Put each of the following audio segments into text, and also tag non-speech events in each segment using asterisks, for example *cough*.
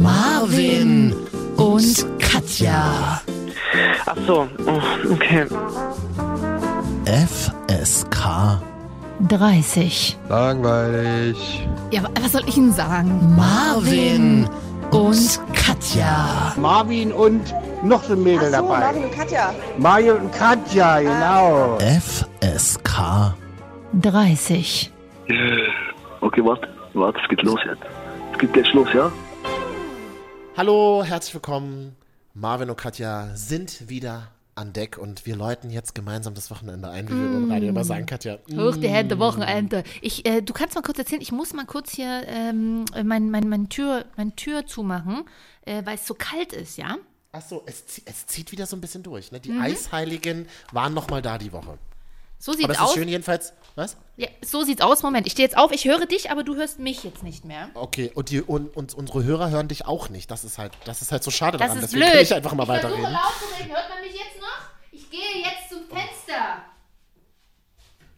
Marvin und Katja. Ach so, oh, okay. FSK 30. Langweilig. Ja, wa- was soll ich Ihnen sagen? Marvin und Katja. Marvin und noch so ein Mädel Ach so, dabei. Marvin und Katja. Mario und Katja, genau. FSK 30. Okay, warte, warte, es geht los jetzt. Es geht gleich los, ja? Hallo, herzlich willkommen. Marvin und Katja sind wieder an Deck und wir läuten jetzt gemeinsam das Wochenende ein, wie wir im Radio immer sagen, Katja. Mm. Hoch die Hände, Wochenende. Ich, äh, du kannst mal kurz erzählen, ich muss mal kurz hier ähm, mein, mein, mein, Tür, mein Tür zumachen, äh, weil es so kalt ist, ja? Achso, es, zie- es zieht wieder so ein bisschen durch. Ne? Die Mhm. Eisheiligen waren noch mal da die Woche. So Aber sieht's es ist aus. schön jedenfalls. Was? Ja, so sieht's aus. Moment, ich stehe jetzt auf, ich höre dich, aber du hörst mich jetzt nicht mehr. Okay, und, die, und, und unsere Hörer hören dich auch nicht. Das ist halt, das ist halt so schade Das daran. ist Deswegen blöd. kann ich einfach mal ich weiterreden. laut zu reden. Hört man mich jetzt noch? Ich gehe jetzt zum Fenster.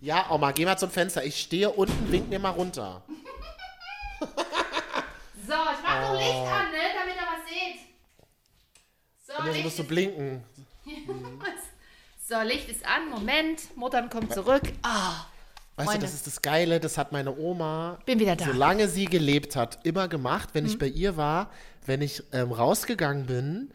Ja, Oma, geh mal zum Fenster. Ich stehe unten, wink mir mal runter. *laughs* So, ich mach doch Licht an, ne, damit ihr was seht. So, Und jetzt Licht musst du blinken. *laughs* so, Licht ist an. Moment, Muttern kommt zurück. Ah, Weißt Freunde. du, das ist das Geile, das hat meine Oma, Bin wieder da. solange sie gelebt hat, immer gemacht. Wenn Mhm. ich bei ihr war, wenn ich ähm, rausgegangen bin,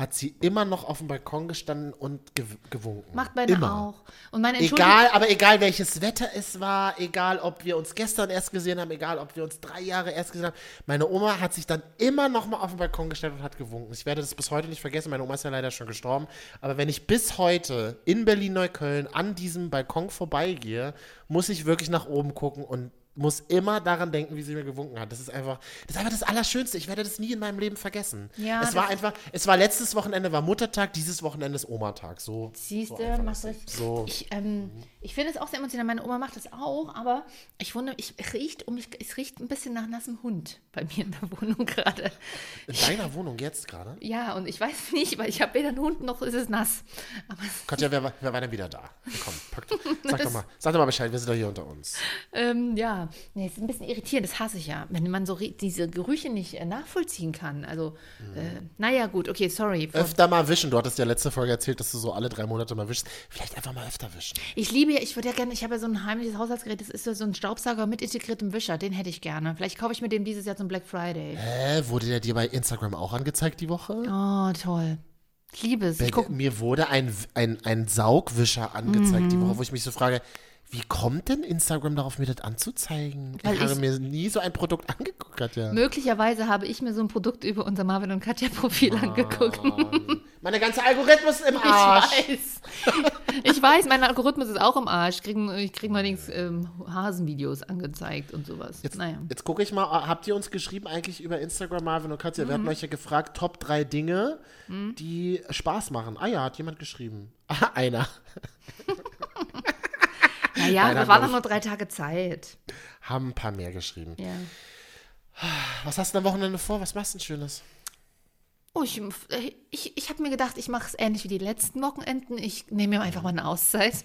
hat sie immer noch auf dem Balkon gestanden und gew gewunken. macht meine immer. auch. Und meine. Egal, aber egal welches Wetter es war, egal ob wir uns gestern erst gesehen haben, egal ob wir uns drei Jahre erst gesehen haben, meine Oma hat sich dann immer noch mal auf den Balkon gestellt und hat gewunken. Ich werde das bis heute nicht vergessen, meine Oma ist ja leider schon gestorben, aber wenn ich bis heute in Berlin-Neukölln an diesem Balkon vorbeigehe, muss ich wirklich nach oben gucken und muss immer daran denken, wie sie mir gewunken hat. Das ist einfach, das ist einfach das Allerschönste. Ich werde das nie in meinem Leben vergessen. Ja, es war einfach, es war letztes Wochenende war Muttertag, dieses Wochenende ist Omatag. So, Siehst so du, einfach machst es. So. Ich, ähm, ich finde es auch sehr emotional. Meine Oma macht das auch, aber ich wundere, ich riecht um mich, es riecht ein bisschen nach nassem Hund bei mir in der Wohnung gerade. In deiner Wohnung jetzt gerade? Ja, und ich weiß nicht, weil ich habe weder einen Hund noch ist es nass. Aber es- Katja, wer, war- wer war denn wieder da? Komm, pack, *laughs* sag doch mal, sag doch mal Bescheid, wir sind doch hier unter uns. ähm, ja, nee, es ist ein bisschen irritierend, das hasse ich ja, wenn man so diese Gerüche nicht äh, nachvollziehen kann. Also, äh, naja, gut, okay, sorry. Öfter mal wischen. Du hattest ja letzte Folge erzählt, dass du so alle drei Monate mal wischst. Vielleicht einfach mal öfter wischen. Ich liebe ja, ich würde ja gerne, ich habe ja so ein heimliches Haushaltsgerät, das ist so ein Staubsauger mit integriertem Wischer, den hätte ich gerne. Vielleicht kaufe ich mir den dieses Jahr zum Black Friday. Hä, wurde der dir bei Instagram auch angezeigt die Woche? Oh, toll. Ich liebe es. Mir wurde ein, ein, ein Saugwischer angezeigt Mhm. die Woche, wo ich mich so frage, wie kommt denn Instagram darauf, mir das anzuzeigen? Weil ich habe mir nie so ein Produkt *laughs* angeguckt, Katja. möglicherweise habe ich mir so ein Produkt über unser Marvin und Katja Profil angeguckt. *laughs* Meine ganze Algorithmus im Arsch. Ich weiß. Ich weiß, mein Algorithmus ist auch im Arsch. Ich kriege krieg neuerdings ähm, Hasenvideos angezeigt und sowas. Jetzt, naja. jetzt gucke ich mal, äh, habt ihr uns geschrieben eigentlich über Instagram, Marvin und Katja? Wir hatten Mhm. euch ja gefragt, Top 3 Dinge, die Spaß machen. Ah ja, hat jemand geschrieben. Ah, *laughs* einer. Naja, hat waren doch nur drei Tage Zeit. Haben ein paar mehr geschrieben. Ja. Was hast du am Wochenende vor? Was machst du denn Schönes? Oh, ich ich, ich habe mir gedacht, ich mache es ähnlich wie die letzten Wochenenden. Ich nehme mir einfach mal eine Auszeit. *laughs*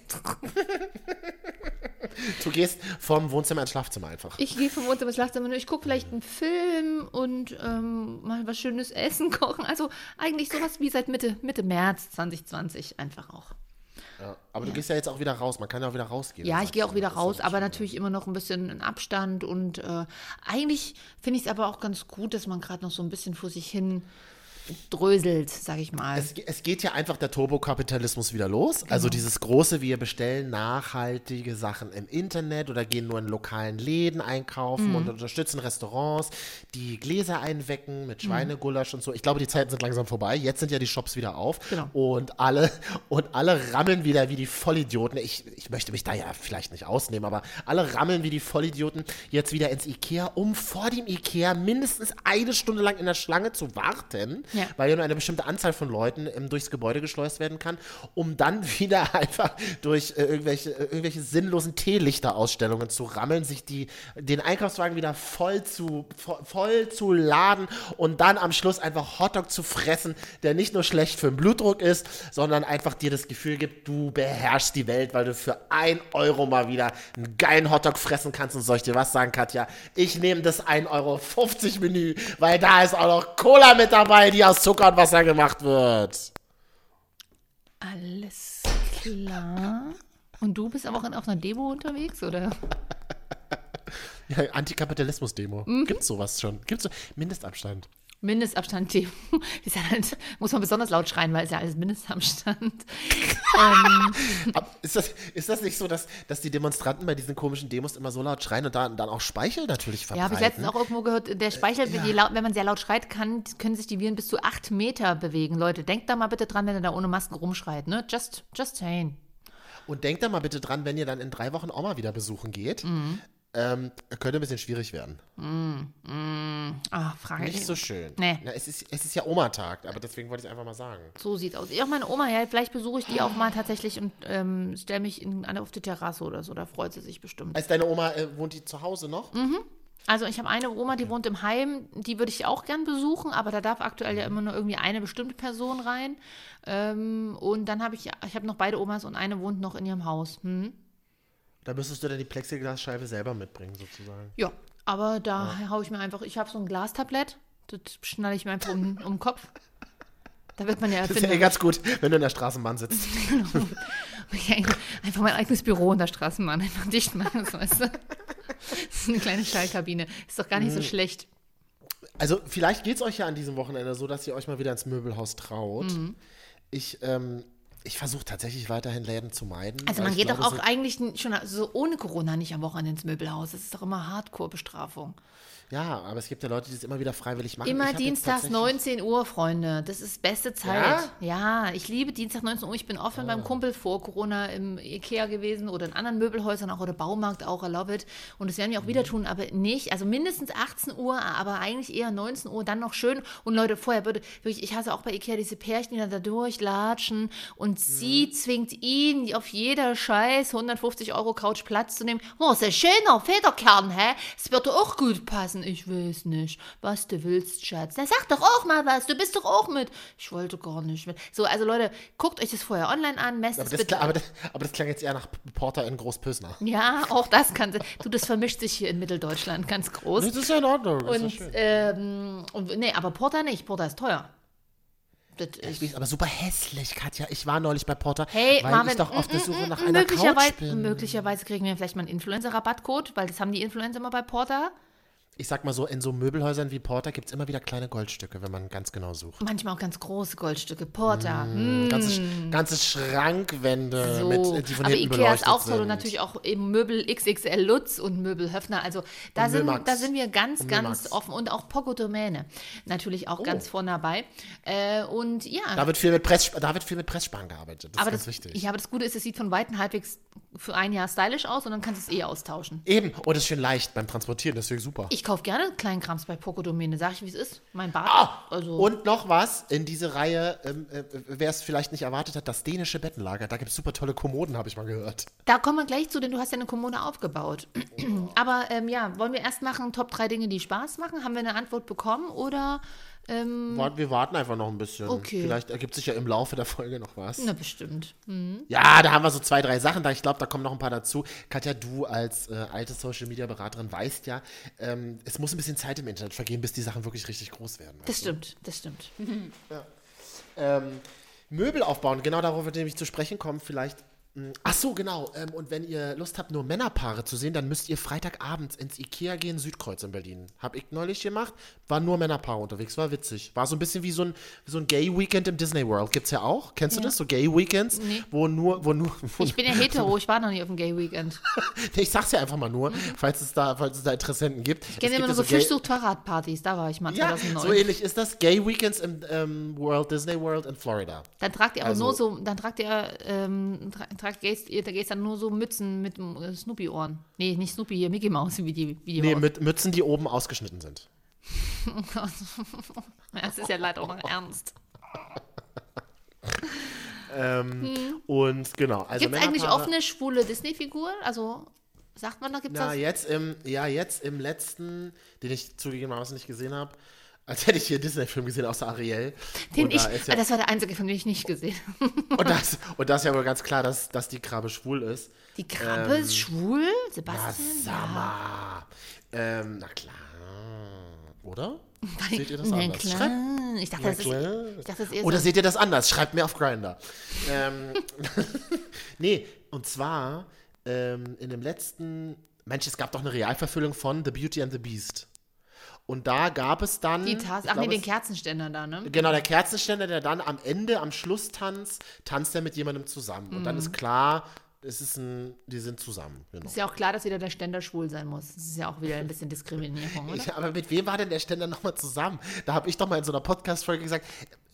Du gehst vom Wohnzimmer ins Schlafzimmer einfach. Ich gehe vom Wohnzimmer ins Schlafzimmer. Ich gucke vielleicht einen Film und ähm, mal was Schönes essen, *laughs* kochen. Also eigentlich sowas wie seit Mitte, Mitte März 2020 einfach auch. Ja, aber du gehst ja jetzt auch wieder raus. Man kann ja auch wieder rausgehen. Ja, ich gehe auch wieder raus, aber schön. natürlich immer noch ein bisschen in Abstand. Und äh, eigentlich finde ich es aber auch ganz gut, dass man gerade noch so ein bisschen vor sich hin dröselt, sage ich mal. Es, es geht ja einfach der Turbokapitalismus wieder los. Genau. Also dieses große, wir bestellen nachhaltige Sachen im Internet oder gehen nur in lokalen Läden einkaufen Mhm. und unterstützen Restaurants, die Gläser einwecken Mhm. mit Schweinegulasch und so. Ich glaube, die Zeiten sind langsam vorbei. Jetzt sind ja die Shops wieder auf Genau. und alle und alle rammeln wieder wie die Vollidioten. Ich, ich möchte mich da ja vielleicht nicht ausnehmen, aber alle rammeln wie die Vollidioten jetzt wieder ins Ikea, um vor dem Ikea mindestens eine Stunde lang in der Schlange zu warten, Ja. weil ja nur eine bestimmte Anzahl von Leuten ähm, durchs Gebäude geschleust werden kann, um dann *laughs* wieder einfach durch äh, irgendwelche, äh, irgendwelche sinnlosen Teelichterausstellungen zu rammeln, sich die, den Einkaufswagen wieder voll zu, voll, voll zu laden und dann am Schluss einfach Hotdog zu fressen, der nicht nur schlecht für den Blutdruck ist, sondern einfach dir das Gefühl gibt, du beherrschst die Welt, weil du für ein Euro mal wieder einen geilen Hotdog fressen kannst. Und soll ich dir was sagen, Katja? Ich nehme das 1,50 Euro Menü, weil da ist auch noch Cola mit dabei, die aus Zucker und Wasser gemacht wird. Alles klar. Und du bist aber auch auf einer Demo unterwegs, oder? *laughs* Ja, Antikapitalismus-Demo. Gibt's sowas schon? Gibt's so Mindestabstand? Mindestabstand Demo. *laughs* Ist ja halt, muss man besonders laut schreien, weil es ja alles Mindestabstand. *laughs* ähm, Ist das, ist das nicht so, dass, dass die Demonstranten bei diesen komischen Demos immer so laut schreien und dann, dann auch Speichel natürlich ja, verbreiten? habe ich letztens auch irgendwo gehört, der Speichel, wenn, die laut, wenn man sehr laut schreit, kann, können sich die Viren bis zu acht Meter bewegen. Leute, denkt da mal bitte dran, wenn ihr da ohne Masken rumschreit, ne? Just, just saying. Und denkt da mal bitte dran, wenn ihr dann in drei Wochen Oma wieder besuchen geht, Mhm. Ähm, könnte ein bisschen schwierig werden. Ah, Frage. Nicht so schön. Nee. Na, es, ist, es ist ja Oma-Tag, aber deswegen wollte ich es einfach mal sagen. So sieht's aus. Ich auch meine Oma, ja, vielleicht besuche ich die auch mal tatsächlich und ähm, stelle mich in, auf die Terrasse oder so. Da freut sie sich bestimmt. Als deine Oma, äh, wohnt die zu Hause noch? Also ich habe eine Oma, die wohnt im Heim, die würde ich auch gern besuchen, aber da darf aktuell ja immer nur irgendwie eine bestimmte Person rein. Ähm, und dann habe ich, ich habe noch beide Omas und eine wohnt noch in ihrem Haus. Hm? Da müsstest du dann die Plexiglasscheibe selber mitbringen, sozusagen. Ja, aber da hau ich mir einfach, ich habe so ein Glastablett, das schnalle ich mir einfach um, um den Kopf. Da wird man ja Das ist ja eh erfinden. ganz gut, wenn du in der Straßenbahn sitzt. *laughs* Einfach mein eigenes Büro in der Straßenbahn einfach dicht machen, das weißt du. Das ist eine kleine Schallkabine. Ist doch gar nicht so schlecht. Also, vielleicht geht es euch ja an diesem Wochenende so, dass ihr euch mal wieder ins Möbelhaus traut. Mhm. Ich, ähm, ich versuche tatsächlich weiterhin Läden zu meiden. Also man geht glaube, doch auch so- eigentlich schon so ohne Corona nicht am Wochenende ins Möbelhaus. Das ist doch immer Hardcore-Bestrafung. Ja, aber es gibt ja Leute, die es immer wieder freiwillig machen. Immer dienstags tatsächlich- 19 Uhr, Freunde. Das ist beste Zeit. Ja, ich liebe Dienstag 19 Uhr. Ich bin oft mit meinem Kumpel vor Corona im Ikea gewesen oder in anderen Möbelhäusern auch oder Baumarkt auch, I love it. Und das werden wir auch wieder tun, aber nicht, also mindestens 18 Uhr, aber eigentlich eher 19 Uhr, dann noch schön. Und Leute, vorher würde, wirklich, ich hasse auch bei Ikea diese Pärchen, die dann da durchlatschen und sie zwingt ihn auf jeder Scheiß 150 Euro Couch Platz zu nehmen. Oh, ist ein schöner Federkern, hä? Es wird doch auch gut passen. Ich weiß nicht, was du willst, Schatz. Na, sag doch auch mal was. Du bist doch auch mit. Ich wollte gar nicht mit. So, also Leute, guckt euch das vorher online an, messt Aber es das, bitte. aber, das, aber das klang jetzt eher nach Porter in Großpösner. ja, auch das kann. Du, das vermischt sich hier in Mitteldeutschland ganz groß. Das ist ja in Ordnung. Und, ja schön. ähm, und nee, aber Porter nicht. Porter ist teuer. Das Ich weiß, aber super hässlich, Katja. Ich war neulich bei Porter, Hey, weil Marvin, ich doch auf der mm, Suche mm, nach mm, einer möglicherweise, Couch bin. möglicherweise kriegen wir vielleicht mal einen Influencer-Rabattcode, weil das haben die Influencer immer bei Porter. Ich sag mal so, in so Möbelhäusern wie Porter gibt es immer wieder kleine Goldstücke, wenn man ganz genau sucht. Manchmal auch ganz große Goldstücke. Porter. Mm. Ganze, Sch- ganze Schrankwände, So, mit, die von aber hinten Ikea ist auch toll und natürlich auch eben Möbel XXL Lutz und Möbel Höfner. Also da, Und sind, da sind wir ganz, Und ganz Müllmax. offen und auch Poco Domäne natürlich auch ganz vorne dabei. Äh, und ja, Da wird viel mit, Press, da wird viel mit Presssparen gearbeitet. Das aber, ist ganz das, wichtig. ja, aber das Gute ist, es sieht von Weitem halbwegs für ein Jahr stylisch aus und dann kannst du es eh austauschen. Eben, und es ist schön leicht beim Transportieren, deswegen super. Ich kaufe gerne Kleinkrams bei Poco Domäne, sag ich, wie es ist. Mein Bad. also, Ah, Und noch was, in diese Reihe, ähm, äh, wer es vielleicht nicht erwartet hat, das dänische Bettenlager. Da gibt es super tolle Kommoden, habe ich mal gehört. Da kommen wir gleich zu, denn du hast ja eine Kommode aufgebaut. Aber ähm, ja, wollen wir erst machen Top 3 Dinge, die Spaß machen? Haben wir eine Antwort bekommen oder ähm, Wir warten einfach noch ein bisschen. Okay. Vielleicht ergibt sich ja im Laufe der Folge noch was. na bestimmt. Ja, da haben wir so zwei, drei Sachen da. Ich glaube, da kommen noch ein paar dazu. Katja, du als äh, alte Social-Media-Beraterin weißt ja, ähm, es muss ein bisschen Zeit im Internet vergehen, bis die Sachen wirklich richtig groß werden. Das stimmt, das stimmt. *laughs* Ähm, Möbel aufbauen, genau darauf wird nämlich zu sprechen kommen, vielleicht. Mh, Ach so, genau. Ähm, und wenn ihr Lust habt, nur Männerpaare zu sehen, dann müsst ihr Freitagabends ins Ikea gehen, Südkreuz in Berlin. Hab ich neulich gemacht, waren nur Männerpaare unterwegs, war witzig. War so ein bisschen wie so ein, wie so ein Gay-Weekend im Disney World. Gibt's ja auch. Kennst du das? So Gay-Weekends, wo nur, wo nur, wo Ich bin ja hetero, ich war noch nie auf dem Gay Weekend. *laughs* Nee, ich sag's ja einfach mal nur, falls es da, falls es da Interessenten gibt. Ich kenne immer nur so Fischsucht-Fahrradpartys, da war ich mal Ja, 2009. so ähnlich ist das. Gay Weekends im ähm, World Disney World in Florida. Dann tragt ihr aber Also- nur so, dann tragt ihr, ähm, tra tragt, da gehst dann nur so Mützen mit äh, Snoopy-Ohren. Nee, nicht Snoopy, hier Mickey Mouse, wie die, wie die Nee, mit Mützen, die oben ausgeschnitten sind. *laughs* Es ist ja leider auch noch ernst. Ähm, Und genau, also Gibt es eigentlich offene, schwule Disney-Figuren? Also, sagt man da, gibt es das? jetzt im, ja, jetzt im letzten, den ich zugegebenermaßen nicht gesehen habe, als hätte ich hier einen Disney-Film gesehen, außer Ariel. Den ich, da ja, das war der einzige, von dem ich nicht gesehen habe. und, das, und das ist ja wohl ganz klar, dass, dass die Krabbe schwul ist. Die Krabbe ist schwul? Ähm, Na, Sebastian? sag mal. Ähm, na klar. Oder? Ja. Seht ihr das Na anders? klar. Schreibt- Ich dachte, Na das ist, ich dachte, das ist Oder so. seht ihr das anders? Schreibt mir auf Grinder. ähm, *laughs* nee, und zwar ähm, in dem letzten, Mensch, es gab doch eine Realverfüllung von The Beauty and the Beast. Und da gab es dann. Die Tas ich Ach nee, glaub, den es- Kerzenständer da, ne? Genau, der Kerzenständer, der dann am Ende, am Schlusstanz, tanzt er mit jemandem zusammen. Und Mhm. dann ist klar, es ist ein, die sind zusammen. Genau. Ist ja auch klar, dass wieder der Ständer schwul sein muss. Das ist ja auch wieder ein bisschen Diskriminierung, oder? *laughs* Ja, aber mit wem war denn der Ständer nochmal zusammen? Da habe ich doch mal in so einer Podcast-Folge gesagt,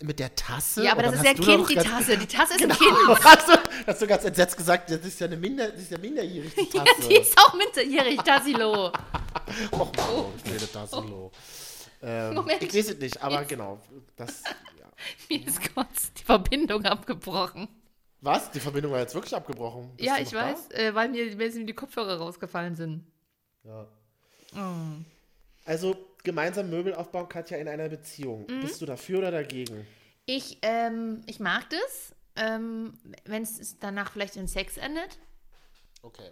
mit der Tasse? Ja, aber das ist ja du Kind, die Tasse. Die Tasse *laughs* ist Genau, ein Kind. *laughs* hast du, hast du ganz entsetzt gesagt, das ist ja eine Minder, das ist ja minderjährig, die Ja, Tasse. die ist auch minderjährig, Tassilo. Och, oh, kleine Tassilo. Ähm, Moment. ich weiß es nicht, aber genau. Das, ja. Mir ist kurz die Verbindung abgebrochen. Was? Die Verbindung war jetzt wirklich abgebrochen. Bist ja, ich weiß, äh, weil mir, weil mir die Kopfhörer rausgefallen sind. Ja. Oh. Also, gemeinsam Möbel aufbauen, Katja, in einer Beziehung. Mhm. Bist du dafür oder dagegen? Ich, ähm, ich mag das, ähm, wenn es danach vielleicht in Sex endet. Okay.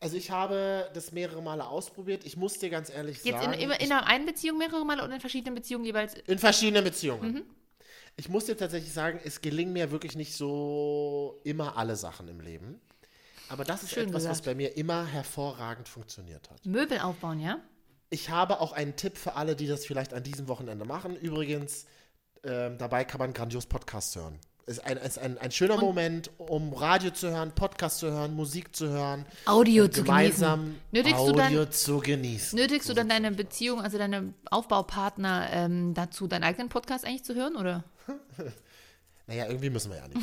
Also ich habe das mehrere Male ausprobiert. Ich muss dir ganz ehrlich Jetzt in, sagen, in, in einer einen Beziehung mehrere Male oder in verschiedenen Beziehungen jeweils. in verschiedenen Beziehungen. Mhm. Ich muss dir tatsächlich sagen, es gelingen mir wirklich nicht so immer alle Sachen im Leben. Aber das ist Schön etwas, was gesagt. bei mir immer hervorragend funktioniert hat. Möbel aufbauen, ja? Ich habe auch einen Tipp für alle, die das vielleicht an diesem Wochenende machen. Übrigens, ähm, dabei kann man grandios Podcast hören. Es ist ein, ist ein, ein schöner Moment, um Radio zu hören, Podcast zu hören, Musik zu hören. Audio und zu gemeinsam genießen. Nötigst du dann- Audio zu genießen. Nötigst du dann deine Beziehung, also deine Aufbaupartner ähm, dazu, deinen eigenen Podcast eigentlich zu hören, oder? *laughs* Naja, irgendwie müssen wir ja nicht.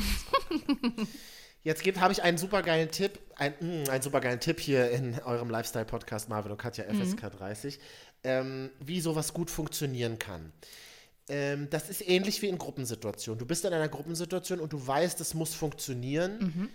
Jetzt gibt, habe ich einen supergeilen Tipp, ein, mm, einen supergeilen Tipp hier in eurem Lifestyle-Podcast Marvin und Katja FSK 30, ähm, wie sowas gut funktionieren kann. Ähm, das ist ähnlich wie in Gruppensituationen. Du bist in einer Gruppensituation und du weißt, es muss funktionieren.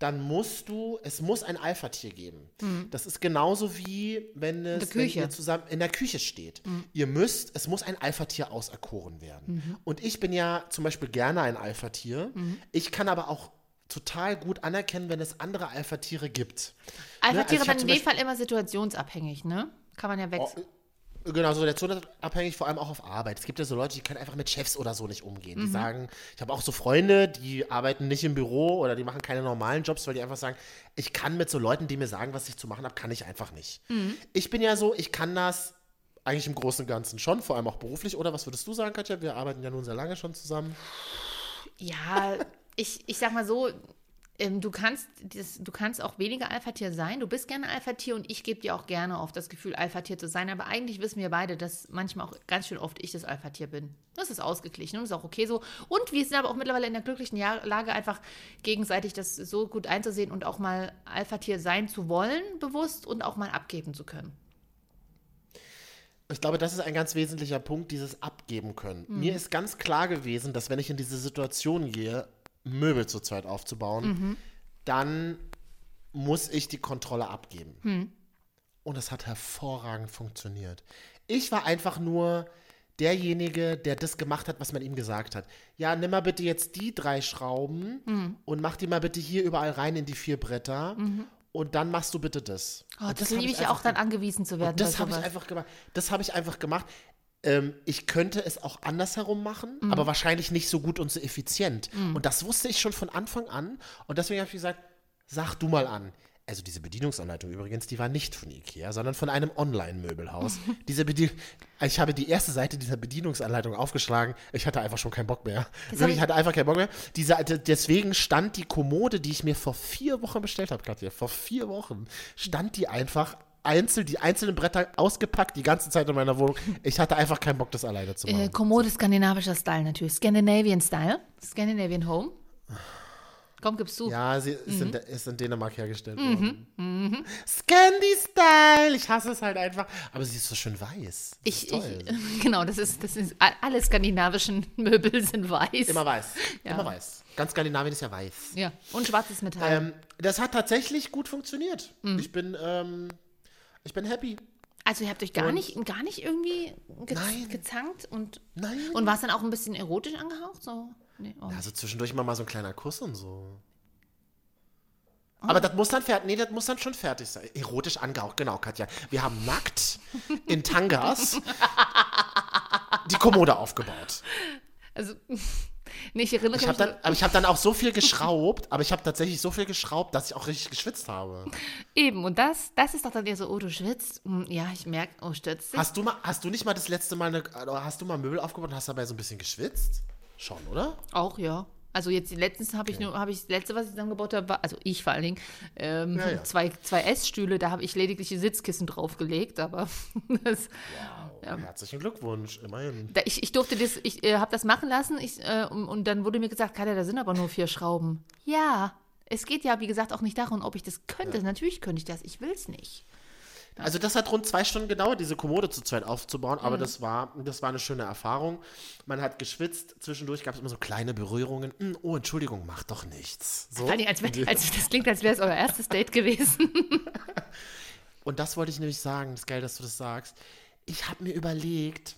Dann musst du, es muss ein Alpha-Tier geben. Das ist genauso wie wenn es der. Wenn ihr zusammen in der Küche steht. Ihr müsst, es muss ein Alpha-Tier auserkoren werden. Und ich bin ja zum Beispiel gerne ein Alpha-Tier. Ich kann aber auch total gut anerkennen, wenn es andere Alpha-Tiere gibt. Alpha-Tiere also ich hab dann in dem Fall immer situationsabhängig, ne? Kann man ja wechseln. Genau, so der Zone abhängig, vor allem auch auf Arbeit. Es gibt ja so Leute, die können einfach mit Chefs oder so nicht umgehen. Mhm. Die sagen, ich habe auch so Freunde, die arbeiten nicht im Büro oder die machen keine normalen Jobs, weil die einfach sagen, ich kann mit so Leuten, die mir sagen, was ich zu machen habe, kann ich einfach nicht. Mhm. Ich bin ja so, ich kann das eigentlich im Großen und Ganzen schon, vor allem auch beruflich. Oder was würdest du sagen, Katja? Wir arbeiten ja nun sehr lange schon zusammen. Ja, ich, ich sag mal so, ähm, du, kannst das, du kannst auch weniger Alpha-Tier sein. Du bist gerne Alpha-Tier und ich gebe dir auch gerne oft das Gefühl, Alpha-Tier zu sein. Aber eigentlich wissen wir beide, dass manchmal auch ganz schön oft ich das Alpha-Tier bin. Das ist ausgeglichen und ist auch okay so. Und wir sind aber auch mittlerweile in der glücklichen Lage, einfach gegenseitig das so gut einzusehen und auch mal Alpha-Tier sein zu wollen, bewusst und auch mal abgeben zu können. Ich glaube, das ist ein ganz wesentlicher Punkt, dieses Abgeben können. Mhm. Mir ist ganz klar gewesen, dass wenn ich in diese Situation gehe, Möbel zu zweit aufzubauen, Mhm. dann muss ich die Kontrolle abgeben. Hm. Und es hat hervorragend funktioniert. Ich war einfach nur derjenige, der das gemacht hat, was man ihm gesagt hat. Ja, nimm mal bitte jetzt die drei Schrauben Mhm. und mach die mal bitte hier überall rein in die vier Bretter. Und dann machst du bitte das. Oh, das hab liebe ich ja auch dann angewiesen zu werden. das habe ich einfach gemacht. Das habe ich einfach gemacht. Ähm, ich könnte es auch andersherum machen, Mhm. aber wahrscheinlich nicht so gut und so effizient. Und das wusste ich schon von Anfang an. Und deswegen habe ich gesagt, sag du mal an. Also diese Bedienungsanleitung übrigens, die war nicht von Ikea, sondern von einem Online-Möbelhaus. *laughs* diese Bedien ich habe die erste Seite dieser Bedienungsanleitung aufgeschlagen. Ich hatte einfach schon keinen Bock mehr. Wirklich, ich ich- hatte einfach keinen Bock mehr. Diese, deswegen stand die Kommode, die ich mir vor vier Wochen bestellt habe, Katja, vor vier Wochen, stand die einfach einzeln, die einzelnen Bretter ausgepackt, die ganze Zeit in meiner Wohnung. Ich hatte einfach keinen Bock, das alleine zu machen. Äh, Kommode skandinavischer Style natürlich. Scandinavian Style. Scandinavian Home. Komm, gibst du. Ja, sie ist, Mhm. in, ist in Dänemark hergestellt worden. Scandi-Style! Ich hasse es halt einfach. Aber sie ist so schön weiß. Ich, ich, *laughs* genau, das ist, das ist, alle skandinavischen *laughs* Möbel sind weiß. Immer weiß. *laughs* Ja. Immer weiß. Ganz Skandinavien ist ja weiß. Ja, und schwarzes Metall. Ähm, das hat tatsächlich gut funktioniert. Mhm. Ich bin, ähm, ich bin happy. also ihr habt euch gar und- nicht, gar nicht irgendwie ge Nein. gezankt und, Nein. und war es dann auch ein bisschen erotisch angehaucht? So? Nee, oh. Also zwischendurch immer mal so ein kleiner Kuss und so. Oh. Aber das muss dann fertig, nee, das muss dann schon fertig sein. Erotisch angehaucht, genau, Katja. Wir haben nackt in Tangas *laughs* die Kommode aufgebaut. Also, nee, ich erinnere Ich habe mich. dann, aber ich habe dann auch so viel geschraubt, aber ich habe tatsächlich so viel geschraubt, dass ich auch richtig geschwitzt habe. Eben, und das, das ist doch dann eher so, oh, du schwitzt. Hm, Ja, ich merke, oh, stürzt dich. Hast du mal, hast du nicht mal das letzte Mal eine, oder hast du mal Möbel aufgebaut und hast dabei so ein bisschen geschwitzt? Schon, oder? Auch, ja. Also jetzt letztens habe ich nur, habe ich das letzte, was ich zusammengebaut habe, war, also ich vor allen Dingen, ähm, Ja, ja. *laughs* zwei, zwei Essstühle, da habe ich lediglich die Sitzkissen draufgelegt, aber *laughs* das, Herzlichen Glückwunsch, immerhin. da, ich, ich durfte das, ich äh, habe das machen lassen ich, äh, und, und dann wurde mir gesagt, Katja, da sind aber nur vier Schrauben. Ja, es geht ja, wie gesagt, auch nicht darum, ob ich das könnte. Natürlich könnte ich das, ich will es nicht. Also das hat rund zwei Stunden gedauert, diese Kommode zu zweit aufzubauen, aber Mhm. das war, das war eine schöne Erfahrung. Man hat geschwitzt, zwischendurch gab es immer so kleine Berührungen. Hm, oh, Entschuldigung, mach doch nichts. So. Allem, als, als, das klingt, als wäre es euer erstes Date gewesen. *laughs* Und das wollte ich nämlich sagen, das ist geil, dass du das sagst. Ich habe mir überlegt,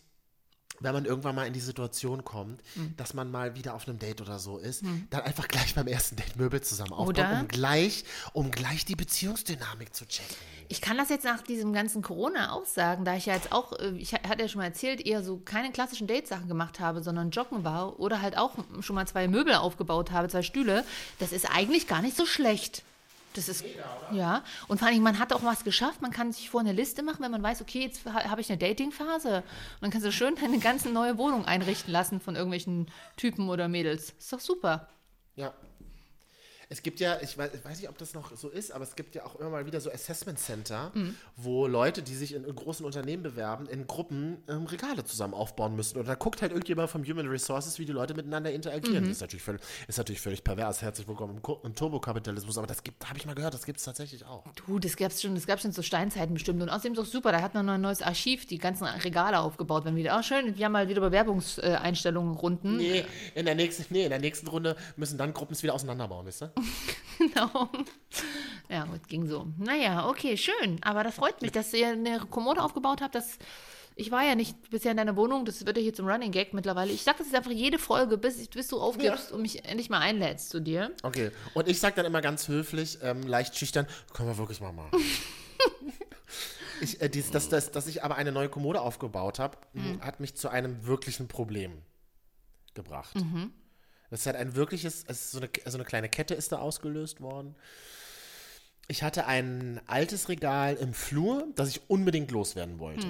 wenn man irgendwann mal in die Situation kommt, Hm. dass man mal wieder auf einem Date oder so ist, dann einfach gleich beim ersten Date Möbel zusammen aufbauen, Oder? um gleich, um gleich die Beziehungsdynamik zu checken. Ich kann das jetzt nach diesem ganzen Corona auch sagen, da ich ja jetzt auch, äh, ich ha- hatte ja schon mal erzählt, eher so keine klassischen Datesachen gemacht habe, sondern joggen war oder halt auch schon mal zwei Möbel aufgebaut habe, zwei Stühle. Das ist eigentlich gar nicht so schlecht. Das ist, ja. Und vor allem, man hat auch was geschafft. Man kann sich vor eine Liste machen, wenn man weiß, okay, jetzt ha- habe ich eine Datingphase. Und dann kannst du schön deine ganze neue Wohnung einrichten lassen von irgendwelchen Typen oder Mädels. Ist doch super. Ja. Es gibt ja, ich weiß, ich weiß nicht, ob das noch so ist, aber es gibt ja auch immer mal wieder so Assessment Center, Mhm. wo Leute, die sich in, in großen Unternehmen bewerben, in Gruppen ähm, Regale zusammen aufbauen müssen. Und da guckt halt irgendjemand vom Human Resources, wie die Leute miteinander Mhm. interagieren. Das ist natürlich, völlig, ist natürlich völlig pervers. Herzlich willkommen im, im Turbokapitalismus. Aber das gibt, habe ich mal gehört, das gibt es tatsächlich auch. Du, das gab's schon, das gab schon zu Steinzeiten bestimmt. Und außerdem ist auch super, da hat man noch ein neues Archiv, die ganzen Regale aufgebaut. Wenn wieder, oh schön, wir haben mal wieder Bewerbungseinstellungen runden. Nee, in der nächsten, nee, in der nächsten Runde müssen dann Gruppen es wieder auseinanderbauen, wisst ihr? *laughs* Genau. Ja, gut, ging so. Naja, okay, schön. Aber das freut mich, dass ihr eine Kommode aufgebaut habt. Das, ich war ja nicht bisher in deiner Wohnung, das wird ja hier zum Running Gag mittlerweile. Ich sag das jetzt einfach jede Folge, bis, bis du aufgibst und mich endlich mal einlädst zu dir. Okay. Und ich sage dann immer ganz höflich, ähm, leicht schüchtern, können wir wirklich mal machen. *laughs* ich, äh, dies, dass, dass, dass ich aber eine neue Kommode aufgebaut habe, hat mich zu einem wirklichen Problem gebracht. Das ist halt ein wirkliches, es ist so eine, so eine kleine Kette ist da ausgelöst worden. Ich hatte ein altes Regal im Flur, das ich unbedingt loswerden wollte.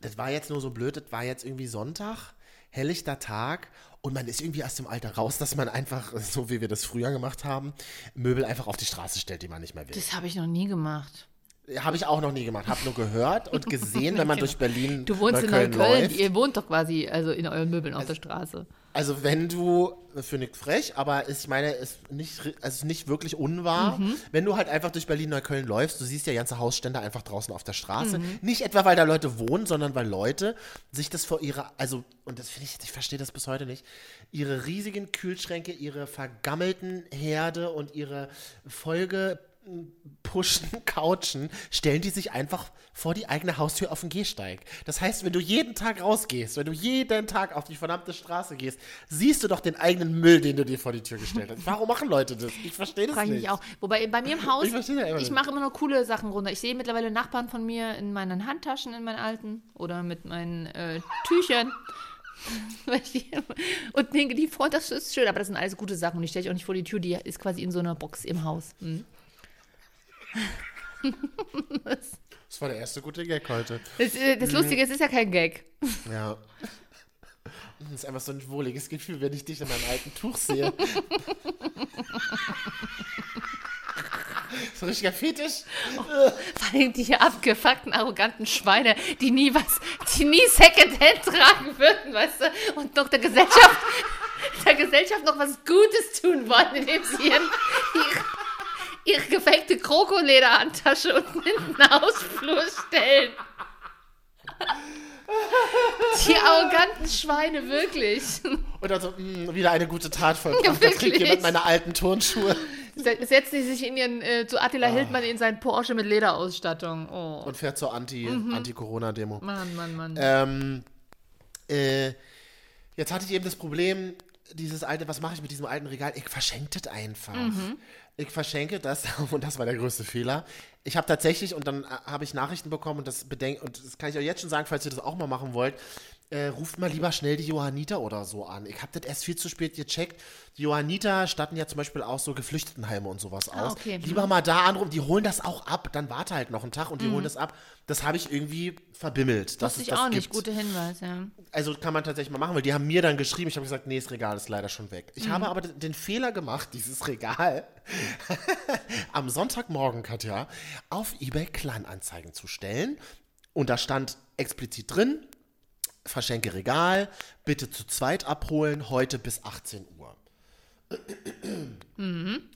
Das war jetzt nur so blöd, das war jetzt irgendwie Sonntag, helllichter Tag und man ist irgendwie aus dem Alter raus, dass man einfach, *laughs* so wie wir das früher gemacht haben, Möbel einfach auf die Straße stellt, die man nicht mehr will. Das habe ich noch nie gemacht. Habe ich auch noch nie gemacht, habe nur gehört und gesehen, *laughs* wenn man durch Berlin Du wohnst Neukölln in Neukölln, läuft. ihr wohnt doch quasi also in euren Möbeln auf der Straße. Also wenn du, für nicht frech, aber ist, ich meine, ist nicht, also nicht wirklich unwahr, Mhm. wenn du halt einfach durch Berlin-Neukölln läufst, du siehst ja ganze Hausstände einfach draußen auf der Straße. Mhm. Nicht etwa, weil da Leute wohnen, sondern weil Leute sich das vor ihrer, also, und das finde ich, ich verstehe das bis heute nicht, ihre riesigen Kühlschränke, ihre vergammelten Herde und ihre Folge pushen *laughs* Couchen, stellen die sich einfach vor die eigene Haustür auf den Gehsteig. Das heißt, wenn du jeden Tag rausgehst, wenn du jeden Tag auf die verdammte Straße gehst, siehst du doch den eigenen Müll, den du dir vor die Tür gestellt hast. Warum machen Leute das? Ich verstehe das Frage ich nicht. mich auch. Wobei bei mir im Haus, Ich immer ich mache immer nur coole Sachen runter. Ich sehe mittlerweile Nachbarn von mir in meinen Handtaschen, in meinen alten oder mit meinen äh, Tüchern. *laughs* Ich- und denke, die Freund, das ist schön, aber das sind alles gute Sachen und die stelle ich auch nicht vor die Tür, die ist quasi in so einer Box im Haus. Hm. *laughs* Das war der erste gute Gag heute. Das, äh, Mhm. das Lustige ist, es ist ja kein Gag. Ja. Das ist einfach so ein wohliges Gefühl, wenn ich dich in meinem alten Tuch sehe. so ein richtiger Fetisch. Vor allem die abgefuckten, arroganten Schweine, die nie was, die nie Secondhand tragen würden, weißt du, und noch der Gesellschaft, der Gesellschaft noch was Gutes tun wollen, indem sie ihren, ihre, ihre gefakte Krokolederhandtasche unten in den Hausflur stellen. Die arroganten Schweine, wirklich. Und dann so, mh, wieder eine gute Tat vollbracht. Ja, da wirklich. jemand meine alten Turnschuhe. Se- Setzen die sich in ihren, äh, zu Attila Hildmann in seinen Porsche mit Lederausstattung. Oh. Und fährt zur Anti- Mhm. Anti-Corona-Demo. Mann, Mann, Mann. Ähm, äh, jetzt hatte ich eben das Problem, dieses alte, was mache ich mit diesem alten Regal? Ich verschenke das einfach. Mhm. Ich verschenke das *laughs* und das war der größte Fehler. Ich habe tatsächlich, und dann äh, habe ich Nachrichten bekommen und das bedenk und das kann ich euch jetzt schon sagen, falls ihr das auch mal machen wollt, äh, ruft mal lieber schnell die Johanniter oder so an. Ich habe das erst viel zu spät gecheckt. Die Johanniter statten ja zum Beispiel auch so Geflüchtetenheime und sowas Ah, aus. okay. Lieber mal da anrufen, die holen das auch ab. Dann warte halt noch einen Tag und die holen das ab. Das habe ich irgendwie verbimmelt. Mhm. Das auch nicht. gibt. Guter Hinweis, ja. Also kann man tatsächlich mal machen, weil die haben mir dann geschrieben, ich habe gesagt, nee, das Regal ist leider schon weg. Ich habe aber den Fehler gemacht, dieses Regal *laughs* am Sonntagmorgen, Katja, auf eBay Kleinanzeigen zu stellen. Und da stand explizit drin, verschenke Regal, bitte zu zweit abholen, heute bis 18 Uhr.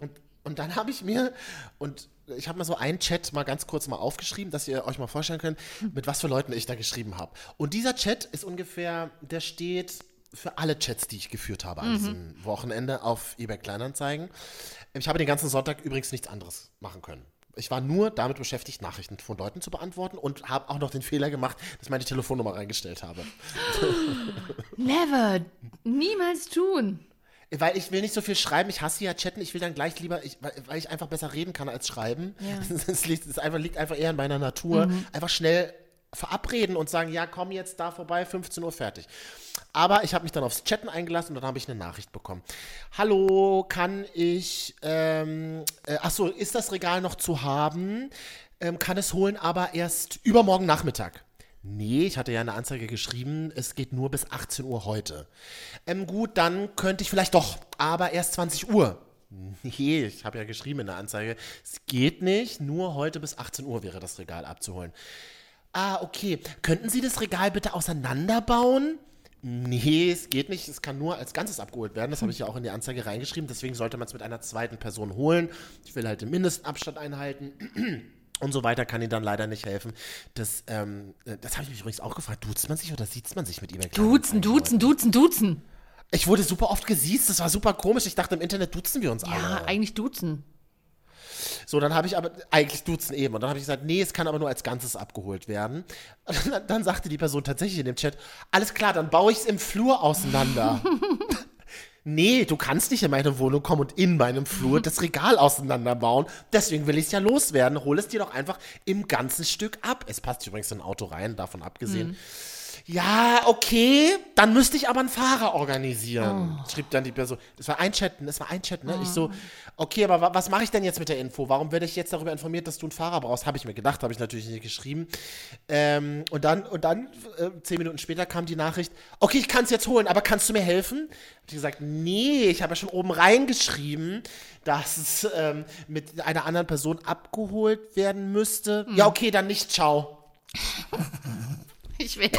Und, und dann habe ich mir, und ich habe mal so einen Chat mal ganz kurz mal aufgeschrieben, dass ihr euch mal vorstellen könnt, mit was für Leuten ich da geschrieben habe. Und dieser Chat ist ungefähr, der steht für alle Chats, die ich geführt habe an diesem Wochenende auf eBay Kleinanzeigen. Ich habe den ganzen Sonntag übrigens nichts anderes machen können. Ich war nur damit beschäftigt, Nachrichten von Leuten zu beantworten und habe auch noch den Fehler gemacht, dass ich meine Telefonnummer reingestellt habe. *laughs* Never. Niemals tun. Weil ich will nicht so viel schreiben, ich hasse ja chatten, ich will dann gleich lieber, ich, weil, ich einfach besser reden kann als schreiben. Ja. *laughs* Das, liegt, das einfach, liegt einfach eher in meiner Natur. Einfach schnell verabreden und sagen, ja, komm jetzt da vorbei, 15 Uhr fertig. Aber ich habe mich dann aufs Chatten eingelassen und dann habe ich eine Nachricht bekommen. Hallo, kann ich, ähm, äh, ach so, ist das Regal noch zu haben? Ähm, kann es holen, aber erst übermorgen Nachmittag. Nee, ich hatte ja eine Anzeige geschrieben, es geht nur bis 18 Uhr heute. Ähm, gut, dann könnte ich vielleicht doch, aber erst 20 Uhr. Nee, ich habe ja geschrieben in der Anzeige, es geht nicht, nur heute bis 18 Uhr wäre das Regal abzuholen. Ah, okay. Könnten Sie das Regal bitte auseinanderbauen? Nee, es geht nicht. Es kann nur als Ganzes abgeholt werden. Das habe ich ja auch in die Anzeige reingeschrieben. Deswegen sollte man es mit einer zweiten Person holen. Ich will halt den Mindestabstand einhalten. *clears throat* Und so weiter kann Ihnen dann leider nicht helfen. Das, ähm, äh, das habe ich mich übrigens auch gefragt. Duzt man sich oder sieht man sich mit eBay Duzen, duzen, duzen, duzen. Ich wurde super oft gesiezt. Das war super komisch. Ich dachte, im Internet duzen wir uns Ja, alle. eigentlich duzen. So, dann habe ich aber, eigentlich duzen eben. Und dann habe ich gesagt, nee, es kann aber nur als Ganzes abgeholt werden. Und *laughs* dann, dann sagte die Person tatsächlich in dem Chat, alles klar, dann baue ich es im Flur auseinander. *laughs* nee, du kannst nicht in meine Wohnung kommen und in meinem Flur das Regal auseinanderbauen. Deswegen will ich es ja loswerden. Hol es dir doch einfach im ganzen Stück ab. Es passt übrigens in ein Auto rein, davon abgesehen. Ja, okay, dann müsste ich aber einen Fahrer organisieren, schrieb dann die Person. Das war ein Chat, das war ein Chat, ne? Ich so, okay, aber wa was mache ich denn jetzt mit der Info? Warum werde ich jetzt darüber informiert, dass du einen Fahrer brauchst? Habe ich mir gedacht, habe ich natürlich nicht geschrieben. Ähm, und dann, und dann, äh, zehn Minuten später kam die Nachricht, okay, ich kann es jetzt holen, aber kannst du mir helfen? Hab ich gesagt, nee, ich habe ja schon oben reingeschrieben, dass es ähm, mit einer anderen Person abgeholt werden müsste. Ja, okay, dann nicht, ciao. *laughs* *laughs* Ich will.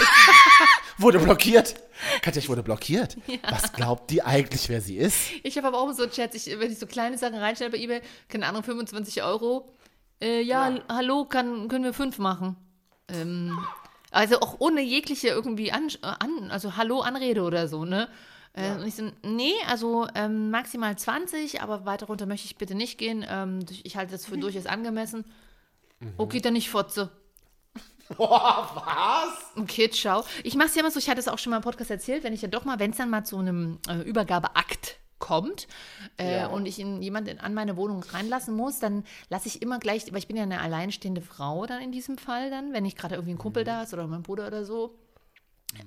*laughs* Wurde blockiert. Katja, ich wurde blockiert. Was glaubt die eigentlich, wer sie ist? Ich habe aber auch so Chats, ich, wenn ich so kleine Sachen reinstelle bei eBay, keine Ahnung, 25 Euro. Äh, ja, hallo, kann, können wir fünf machen? Ähm, also auch ohne jegliche irgendwie an, an also Hallo Anrede oder so, ne? Äh, Und ich so, nee, also ähm, maximal 20, aber weiter runter möchte ich bitte nicht gehen. Ähm, ich halte das für durchaus angemessen. Okay, dann nicht Fotze. Boah, was? Okay, ciao. Ich mache es ja immer so, ich hatte es auch schon mal im Podcast erzählt, wenn ich ja doch mal, wenn es dann mal zu einem äh, Übergabeakt kommt äh, und ich in, jemanden an meine Wohnung reinlassen muss, dann lasse ich immer gleich, weil ich bin ja eine alleinstehende Frau dann in diesem Fall dann, wenn nicht gerade irgendwie ein Kumpel da ist oder mein Bruder oder so.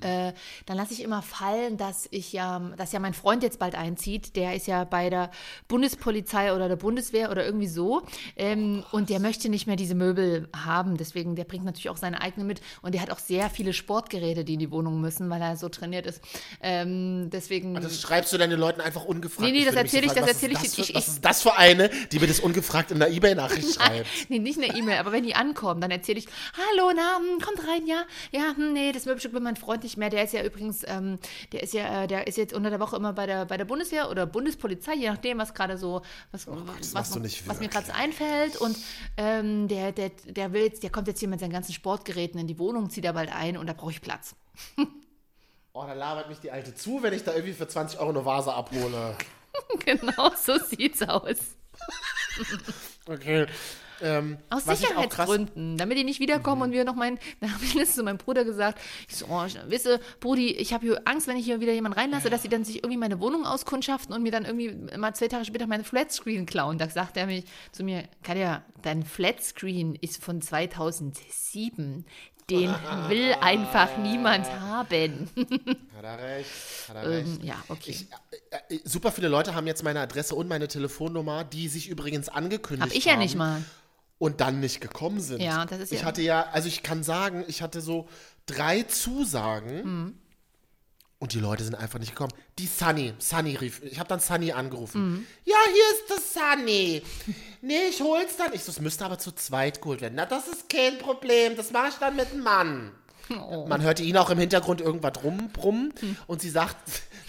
Äh, dann lasse ich immer fallen, dass ich ja, dass ja mein Freund jetzt bald einzieht. Der ist ja bei der Bundespolizei oder der Bundeswehr oder irgendwie so. Ähm, und der möchte nicht mehr diese Möbel haben. Deswegen, der bringt natürlich auch seine eigenen mit. Und der hat auch sehr viele Sportgeräte, die in die Wohnung müssen, weil er so trainiert ist. Ähm, deswegen. Das schreibst du deinen Leuten einfach ungefragt. Nee, nee, das würde mich erzähl ich- das was ist erzähl ich- das für- ich- Was ist das für eine, die mir das ungefragt in der E-Mail-Nachricht *laughs* schreibt? Nee, nicht eine E-Mail, aber wenn die ankommen, dann erzähle ich, hallo, na, hm, kommt rein, ja, ja, hm, nee, das Möbelstück will mein Freund freundlich mehr. Der ist ja übrigens, ähm, der ist ja, äh, der ist jetzt unter der Woche immer bei der, bei der Bundeswehr oder Bundespolizei, je nachdem, was gerade so, was, Oh das was, nicht was mir gerade so einfällt. Und ähm, der, der, der will jetzt, der kommt jetzt hier mit seinen ganzen Sportgeräten in die Wohnung, zieht er bald ein und da brauche ich Platz. *laughs* Oh, da labert mich die Alte zu, wenn ich da irgendwie für 20 Euro eine Vase abhole. *laughs* genau, so sieht's aus. Okay. Ähm, Aus ich Sicherheitsgründen, damit die nicht wiederkommen und wir noch meinen, *laughs* da habe ich letztens zu meinem Bruder gesagt, ich so, oh, wisse, Brudi, ich habe hier Angst, wenn ich hier wieder jemanden reinlasse, dass sie dann sich irgendwie meine Wohnung auskundschaften und mir dann irgendwie mal zwei Tage später meine Flatscreen klauen. Da sagt er mich zu mir, Katja, dein Flatscreen ist von 2007. Den *laughs* will einfach niemand haben. *laughs* Hat er recht. Hat er recht. ähm, ja, okay. Ich, äh, äh, super viele Leute haben jetzt meine Adresse und meine Telefonnummer, die sich übrigens angekündigt Hab ich ja haben nicht mal. Und dann nicht gekommen sind. Ja, das ist Ich ja- hatte ja, also ich kann sagen, ich hatte so drei Zusagen Mhm. und die Leute sind einfach nicht gekommen. Die Sunny, Sunny rief, ich habe dann Sunny angerufen. Mhm. Ja, hier ist das Sunny. Nee, ich hol's dann. Ich so, es müsste aber zu zweit geholt werden. Na, das ist kein Problem, das mache ich dann mit dem Mann. Oh. Man hörte ihn auch im Hintergrund irgendwas rumbrummen Hm. und sie sagt,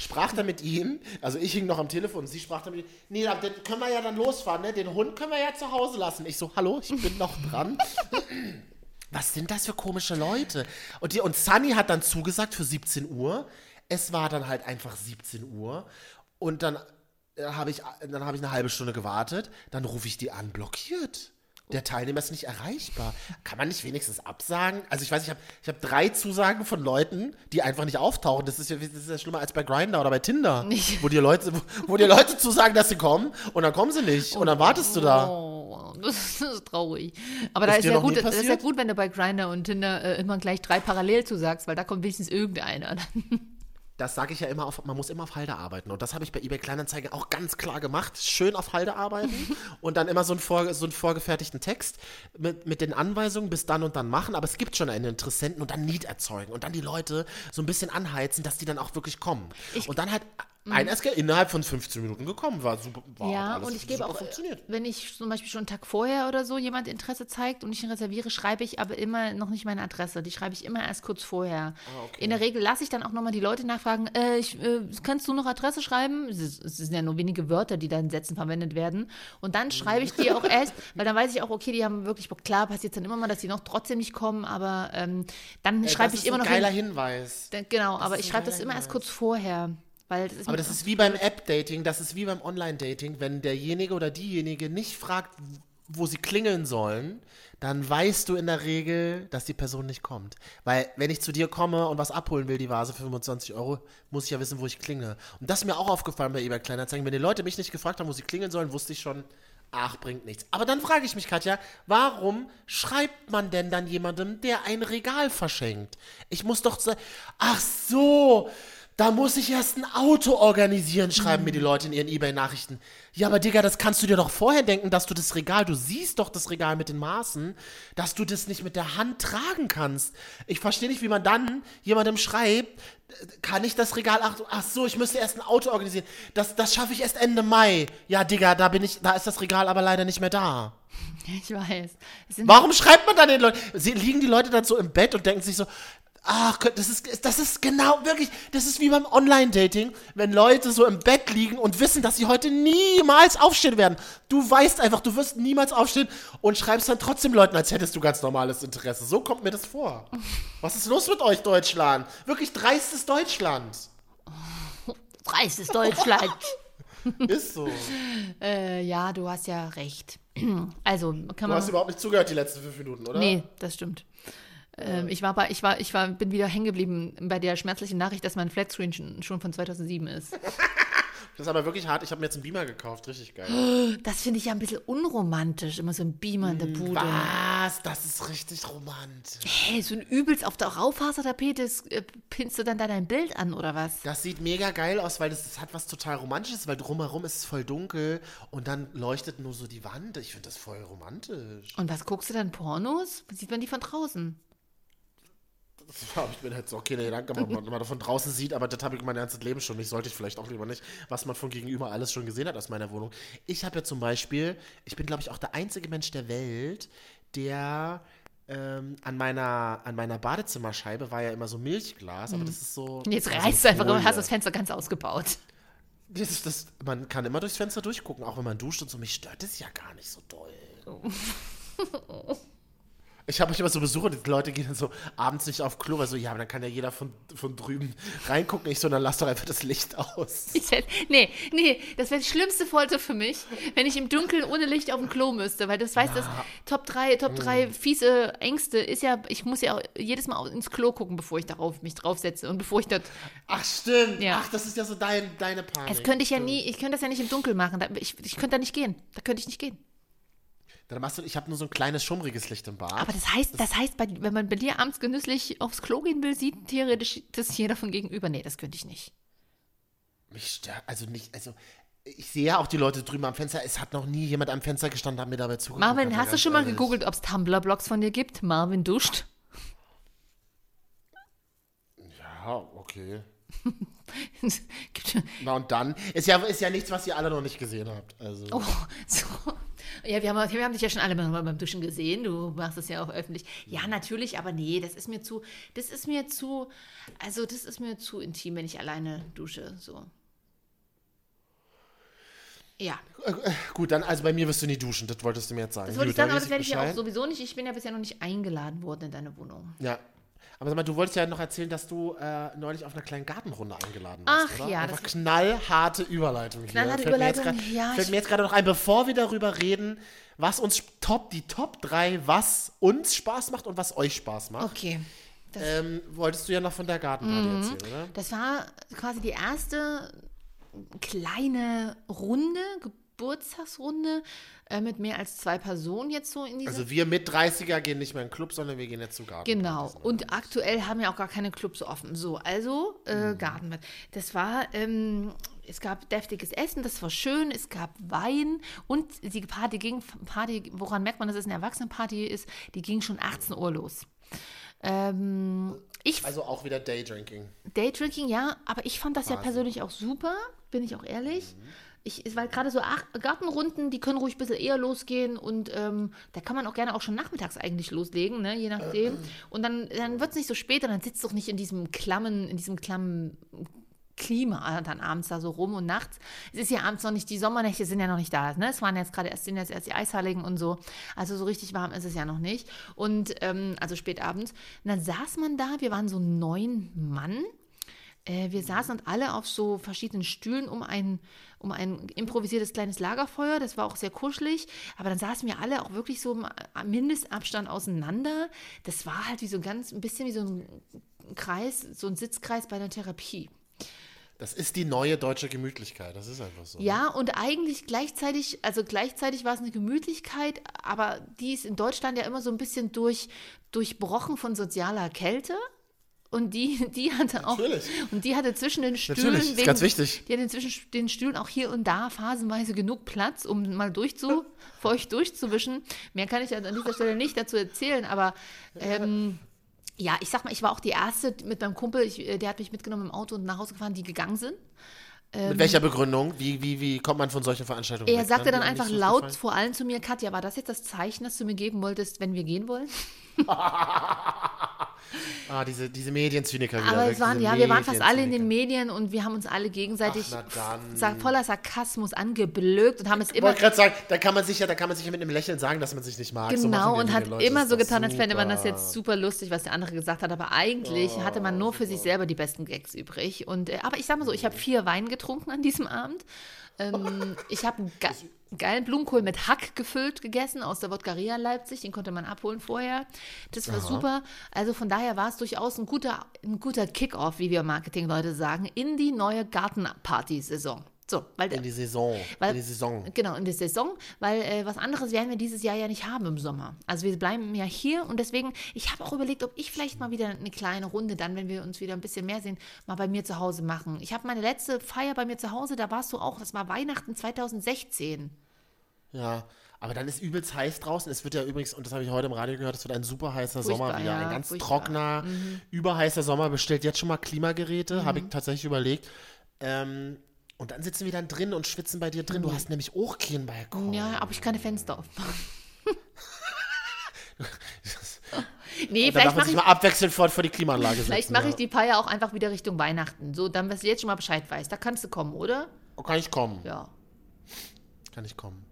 sprach dann mit ihm, also ich hing noch am Telefon und sie sprach dann mit ihm, nee, dann können wir ja dann losfahren, ne? Den Hund können wir ja zu Hause lassen. Ich so, hallo, ich bin noch dran. *laughs* Was sind das für komische Leute? Und, die, und Sunny hat dann zugesagt für 17 Uhr. Es war dann halt einfach 17 Uhr. Und dann äh, habe ich, dann habe ich eine halbe Stunde gewartet. Dann rufe ich die an, blockiert. Der Teilnehmer ist nicht erreichbar. Kann man nicht wenigstens absagen? Also ich weiß, ich habe ich hab drei Zusagen von Leuten, die einfach nicht auftauchen. Das ist ja, das ist ja schlimmer als bei Grindr oder bei Tinder. Nicht. Wo dir Leute, wo, wo dir Leute zusagen, dass sie kommen und dann kommen sie nicht. Und dann wartest du da. Oh, das ist traurig. Aber da Ist ist dir ja gut, das ist ja gut, wenn du bei Grindr und Tinder äh, immer gleich drei parallel zusagst, weil da kommt wenigstens irgendeiner. Das sage ich ja immer, auf, man muss immer auf Halde arbeiten. Und das habe ich bei eBay Kleinanzeigen auch ganz klar gemacht. Schön auf Halde arbeiten *laughs* und dann immer so einen, vor, so einen vorgefertigten Text mit, mit den Anweisungen bis dann und dann machen. Aber es gibt schon einen Interessenten und dann Need erzeugen und dann die Leute so ein bisschen anheizen, dass die dann auch wirklich kommen. und dann halt ein SK innerhalb von 15 Minuten gekommen. War super. War ja, und ich gebe auch, funktioniert. wenn ich zum Beispiel schon einen Tag vorher oder so jemand Interesse zeigt und ich ihn reserviere, schreibe ich aber immer noch nicht meine Adresse. Die schreibe ich immer erst kurz vorher. Ah, In der Regel lasse ich dann auch nochmal die Leute nachfragen, äh, ich, äh, kannst du noch Adresse schreiben? Es, ist, es sind ja nur wenige Wörter, die da in Sätzen verwendet werden. Und dann schreibe ich die auch *laughs* erst, weil dann weiß ich auch, okay, die haben wirklich Bock. Klar, passiert dann immer mal, dass die noch trotzdem nicht kommen, aber ähm, dann Ey, schreibe das ich ist immer ein noch geiler hin. Hinweis. Genau, aber ist ich ein schreibe das immer erst Hinweis. kurz vorher. Das Aber das ist wie beim App-Dating, das ist wie beim Online-Dating. Wenn derjenige oder diejenige nicht fragt, wo sie klingeln sollen, dann weißt du in der Regel, dass die Person nicht kommt. Weil, wenn ich zu dir komme und was abholen will, die Vase für 25 Euro, muss ich ja wissen, wo ich klingel. Und das ist mir auch aufgefallen bei eBay Kleinanzeigen. Wenn die Leute mich nicht gefragt haben, wo sie klingeln sollen, wusste ich schon, ach, bringt nichts. Aber dann frage ich mich, Katja, warum schreibt man denn dann jemandem, der ein Regal verschenkt? Ich muss doch sagen, ach so, da muss ich erst ein Auto organisieren, schreiben mir die Leute in ihren Ebay-Nachrichten. Ja, aber Digga, das kannst du dir doch vorher denken, dass du das Regal, du siehst doch das Regal mit den Maßen, dass du das nicht mit der Hand tragen kannst. Ich verstehe nicht, wie man dann jemandem schreibt, kann ich das Regal, ach, ach so, ich müsste erst ein Auto organisieren. Das, das schaffe ich erst Ende Mai. Ja, Digga, da bin ich, da ist das Regal aber leider nicht mehr da. *laughs* ich weiß. Warum schreibt man dann den Leuten? Sie, liegen die Leute dann so im Bett und denken sich so, ach, das ist, das ist genau, wirklich, das ist wie beim Online-Dating, wenn Leute so im Bett liegen und wissen, dass sie heute niemals aufstehen werden. Du weißt einfach, du wirst niemals aufstehen und schreibst dann trotzdem Leuten, als hättest du ganz normales Interesse. So kommt mir das vor. Was ist los mit euch, Deutschland? Wirklich dreistes Deutschland. *laughs* Reichstes Deutschland. Ist so. *laughs* äh, ja, du hast ja recht. *clears throat* Also, kann Du man. hast überhaupt nicht zugehört die letzten fünf Minuten, oder? Nee, das stimmt. Ähm, ich war bei, ich war, ich war, bin wieder hängen geblieben bei der schmerzlichen Nachricht, dass mein Flatscreen schon, schon von 2007 ist. *laughs* Das ist aber wirklich hart. Ich habe mir jetzt einen Beamer gekauft. Richtig geil. *gasps* Das finde ich ja ein bisschen unromantisch, immer so ein Beamer in der Hm, Bude. Was? Das ist richtig romantisch. Hey, so ein übelst auf der Raufasertapete äh, pinnst du dann da dein Bild an oder was? Das sieht mega geil aus, weil das, das hat was total Romantisches, weil drumherum ist es voll dunkel und dann leuchtet nur so die Wand. Ich finde das voll romantisch. Und was guckst du dann Pornos? Sieht man die von draußen? *laughs* Das habe ich mir jetzt auch keine Gedanken gemacht, wenn man das von draußen sieht, aber das habe ich mein ganzes Leben schon nicht. Sollte ich vielleicht auch lieber nicht, was man von gegenüber alles schon gesehen hat aus meiner Wohnung. Ich habe ja zum Beispiel, ich bin glaube ich auch der einzige Mensch der Welt, der ähm, an, meiner, an meiner Badezimmerscheibe war ja immer so Milchglas, aber das ist so. Und jetzt reißt du einfach Folie. hast das Fenster ganz ausgebaut. Das ist das, man kann immer durchs Fenster durchgucken, auch wenn man duscht und so. Mich stört das ja gar nicht so doll. *laughs* Ich habe manchmal so Besucher, die Leute gehen dann so abends nicht auf Klo, weil so, ja, aber dann kann ja jeder von, von drüben reingucken. Ich so, dann lass doch einfach das Licht aus. *laughs* Ich hätte, nee, nee, das wäre die schlimmste Folter für mich, wenn ich im Dunkeln ohne Licht auf dem Klo müsste, weil das weißt, das Top 3, Top 3 fiese Ängste ist ja, ich muss ja auch jedes Mal ins Klo gucken, bevor ich darauf mich draufsetze und bevor ich dort, Ach, stimmt. Ja. Ach, das ist ja so dein, deine Panik. das könnte ich ja nie, ich könnte das ja nicht im Dunkeln machen, ich, ich könnte da nicht gehen, da könnte ich nicht gehen. Dann machst du, ich habe nur so ein kleines schummriges Licht im Bad. Aber das heißt, das heißt, bei, wenn man bei dir abends genüsslich aufs Klo gehen will, sieht theoretisch das jeder von gegenüber. Nee, das könnte ich nicht. Mich stört, also nicht, also ich sehe ja auch die Leute drüben am Fenster. Es hat noch nie jemand am Fenster gestanden, hat mir dabei zugeguckt. Marvin, hast du schon mal ehrlich. gegoogelt, ob es Tumblr-Blogs von dir gibt? Marvin duscht. Ja, okay. *laughs* Na und dann? Ist ja, ist ja nichts, was ihr alle noch nicht gesehen habt. Also. oh, so. Ja, wir haben, wir haben dich ja schon alle beim, beim Duschen gesehen. Du machst es ja auch öffentlich. Ja, natürlich, aber nee, das ist mir zu, das ist mir zu, also das ist mir zu intim, wenn ich alleine dusche. So. Ja, Gut, dann, also bei mir wirst du nie duschen, das wolltest du mir jetzt sagen. das wollte ich sagen, aber das werde ich ja auch sowieso nicht. Ich bin ja bisher noch nicht eingeladen worden in deine Wohnung. Ja. Aber sag mal, du wolltest ja noch erzählen, dass du äh, neulich auf einer kleinen Gartenrunde eingeladen warst. Ach oder? ja, Einfach knallharte Überleitung. Knallharte Überleitung, grad- ja, Fällt mir jetzt gerade noch ein, bevor wir darüber reden, was uns top, die Top 3, was uns Spaß macht und was euch Spaß macht. Okay. Ähm, wolltest du ja noch von der Gartenparty Mhm. erzählen, oder? das war quasi die erste kleine Runde, Geburtstagsrunde äh, mit mehr als zwei Personen jetzt so in dieser Also wir mit 30er gehen nicht mehr in den Club, sondern wir gehen jetzt zu Garten. Genau. Und aktuell haben ja auch gar keine Clubs offen. So, also äh, Gartenbad. Das war, ähm, es gab deftiges Essen, das war schön, es gab Wein und die Party ging, Party, woran merkt man, dass es eine Erwachsenenparty ist, die ging schon 18 Uhr los. Ähm, ich Also auch wieder Daydrinking. Daydrinking, ja, aber ich fand das ja persönlich auch super, bin ich auch ehrlich. Ich, war gerade so ach, Gartenrunden, die können ruhig ein bisschen eher losgehen und ähm, da kann man auch gerne auch schon nachmittags eigentlich loslegen, ne, je nachdem. Und dann, dann wird es nicht so spät und dann sitzt doch nicht in diesem klammen, in diesem klammen Klima dann abends da so rum und nachts. Es ist ja abends noch nicht, die Sommernächte sind ja noch nicht da. Ne? Es waren jetzt gerade erst, sind jetzt erst die Eisheiligen und so. Also so richtig warm ist es ja noch nicht. Und ähm, also spät abends. Und dann saß man da, wir waren so neun Mann. Äh, wir saßen und alle auf so verschiedenen Stühlen um ein, um ein improvisiertes kleines Lagerfeuer. Das war auch sehr kuschelig. Aber dann saßen wir alle auch wirklich so im Mindestabstand auseinander. Das war halt wie so ganz, ein bisschen wie so ein Kreis, so ein Sitzkreis bei einer Therapie. Das ist die neue deutsche Gemütlichkeit. Das ist einfach so. Ja, und eigentlich gleichzeitig, also gleichzeitig war es eine Gemütlichkeit, aber die ist in Deutschland ja immer so ein bisschen durch, durchbrochen von sozialer Kälte. Und die, *laughs* die hatte auch, Natürlich. und die hatte zwischen den Stühlen, Natürlich, ist ganz wichtig. die hatte zwischen den Stühlen auch hier und da phasenweise genug Platz, um mal durchzu, *laughs* feucht durchzuwischen. Mehr kann ich an dieser Stelle nicht dazu erzählen, aber ähm, ja, ich sag mal, ich war auch die Erste mit meinem Kumpel, ich, äh, der hat mich mitgenommen im Auto und nach Hause gefahren, die gegangen sind. Mit welcher Begründung? Wie, wie, wie kommt man von solchen Veranstaltungen Er weg? sagte dann die einfach laut gefallen? vor allen zu mir, Katja, war das jetzt das Zeichen, das du mir geben wolltest, wenn wir gehen wollen? *laughs* Ah, diese, diese Medienzyniker wieder. Aber es waren, ja, wir waren fast alle in den. Medien und wir haben uns alle gegenseitig Ach, voller Sarkasmus angeblökt und haben es Ich immer wollte gerade sagen, da kann man sich ja, da kann man sich ja mit einem Lächeln sagen, dass man sich nicht mag. So genau machen und hat Leute, immer so getan, als fände man das jetzt super lustig, was der andere gesagt hat. Aber eigentlich Oh. hatte man nur für sich selber die besten Gags übrig. Und, äh, aber ich sag mal so, ich habe vier Wein getrunken an diesem Abend. Ähm, ich habe einen geilen Blumenkohl mit Hack gefüllt gegessen aus der Wodkaria in Leipzig. Den konnte man abholen vorher. Das war super. Also von daher war es durchaus ein guter, ein guter Kick-Off, wie wir Marketingleute sagen, in die neue Gartenparty-Saison. So, weil In die Saison. weil, in die Saison. Genau, in die Saison, weil äh, was anderes werden wir dieses Jahr ja nicht haben im Sommer. Also wir bleiben ja hier und deswegen, ich habe auch überlegt, ob ich vielleicht mal wieder eine kleine Runde dann, wenn wir uns wieder ein bisschen mehr sehen, mal bei mir zu Hause machen. Ich habe meine letzte Feier bei mir zu Hause, da warst du auch, das war Weihnachten 2016. Ja. Aber dann ist übelst heiß draußen. Es wird ja übrigens, und das habe ich heute im Radio gehört, es wird ein super heißer Furchtbar, Sommer wieder. ja, ein ganz furchtbar. Mhm. trockener, überheißer Sommer. Bestellt jetzt schon mal Klimageräte, habe ich tatsächlich überlegt. Ähm, und dann sitzen wir dann drin und schwitzen bei dir drin. Du hast nämlich auch keinen Balkon. Ja, aber ich kann die Fenster aufmachen. *laughs* Nee, Und vielleicht darf man mache sich ich, mal abwechselnd vor, vor die Klimaanlage setzen. vielleicht mache ja. ich die Feier auch einfach wieder Richtung Weihnachten. So, dann, dass du jetzt schon mal Bescheid weißt. Da kannst du kommen, oder? Oh, kann ich kommen? Ja. Kann ich kommen.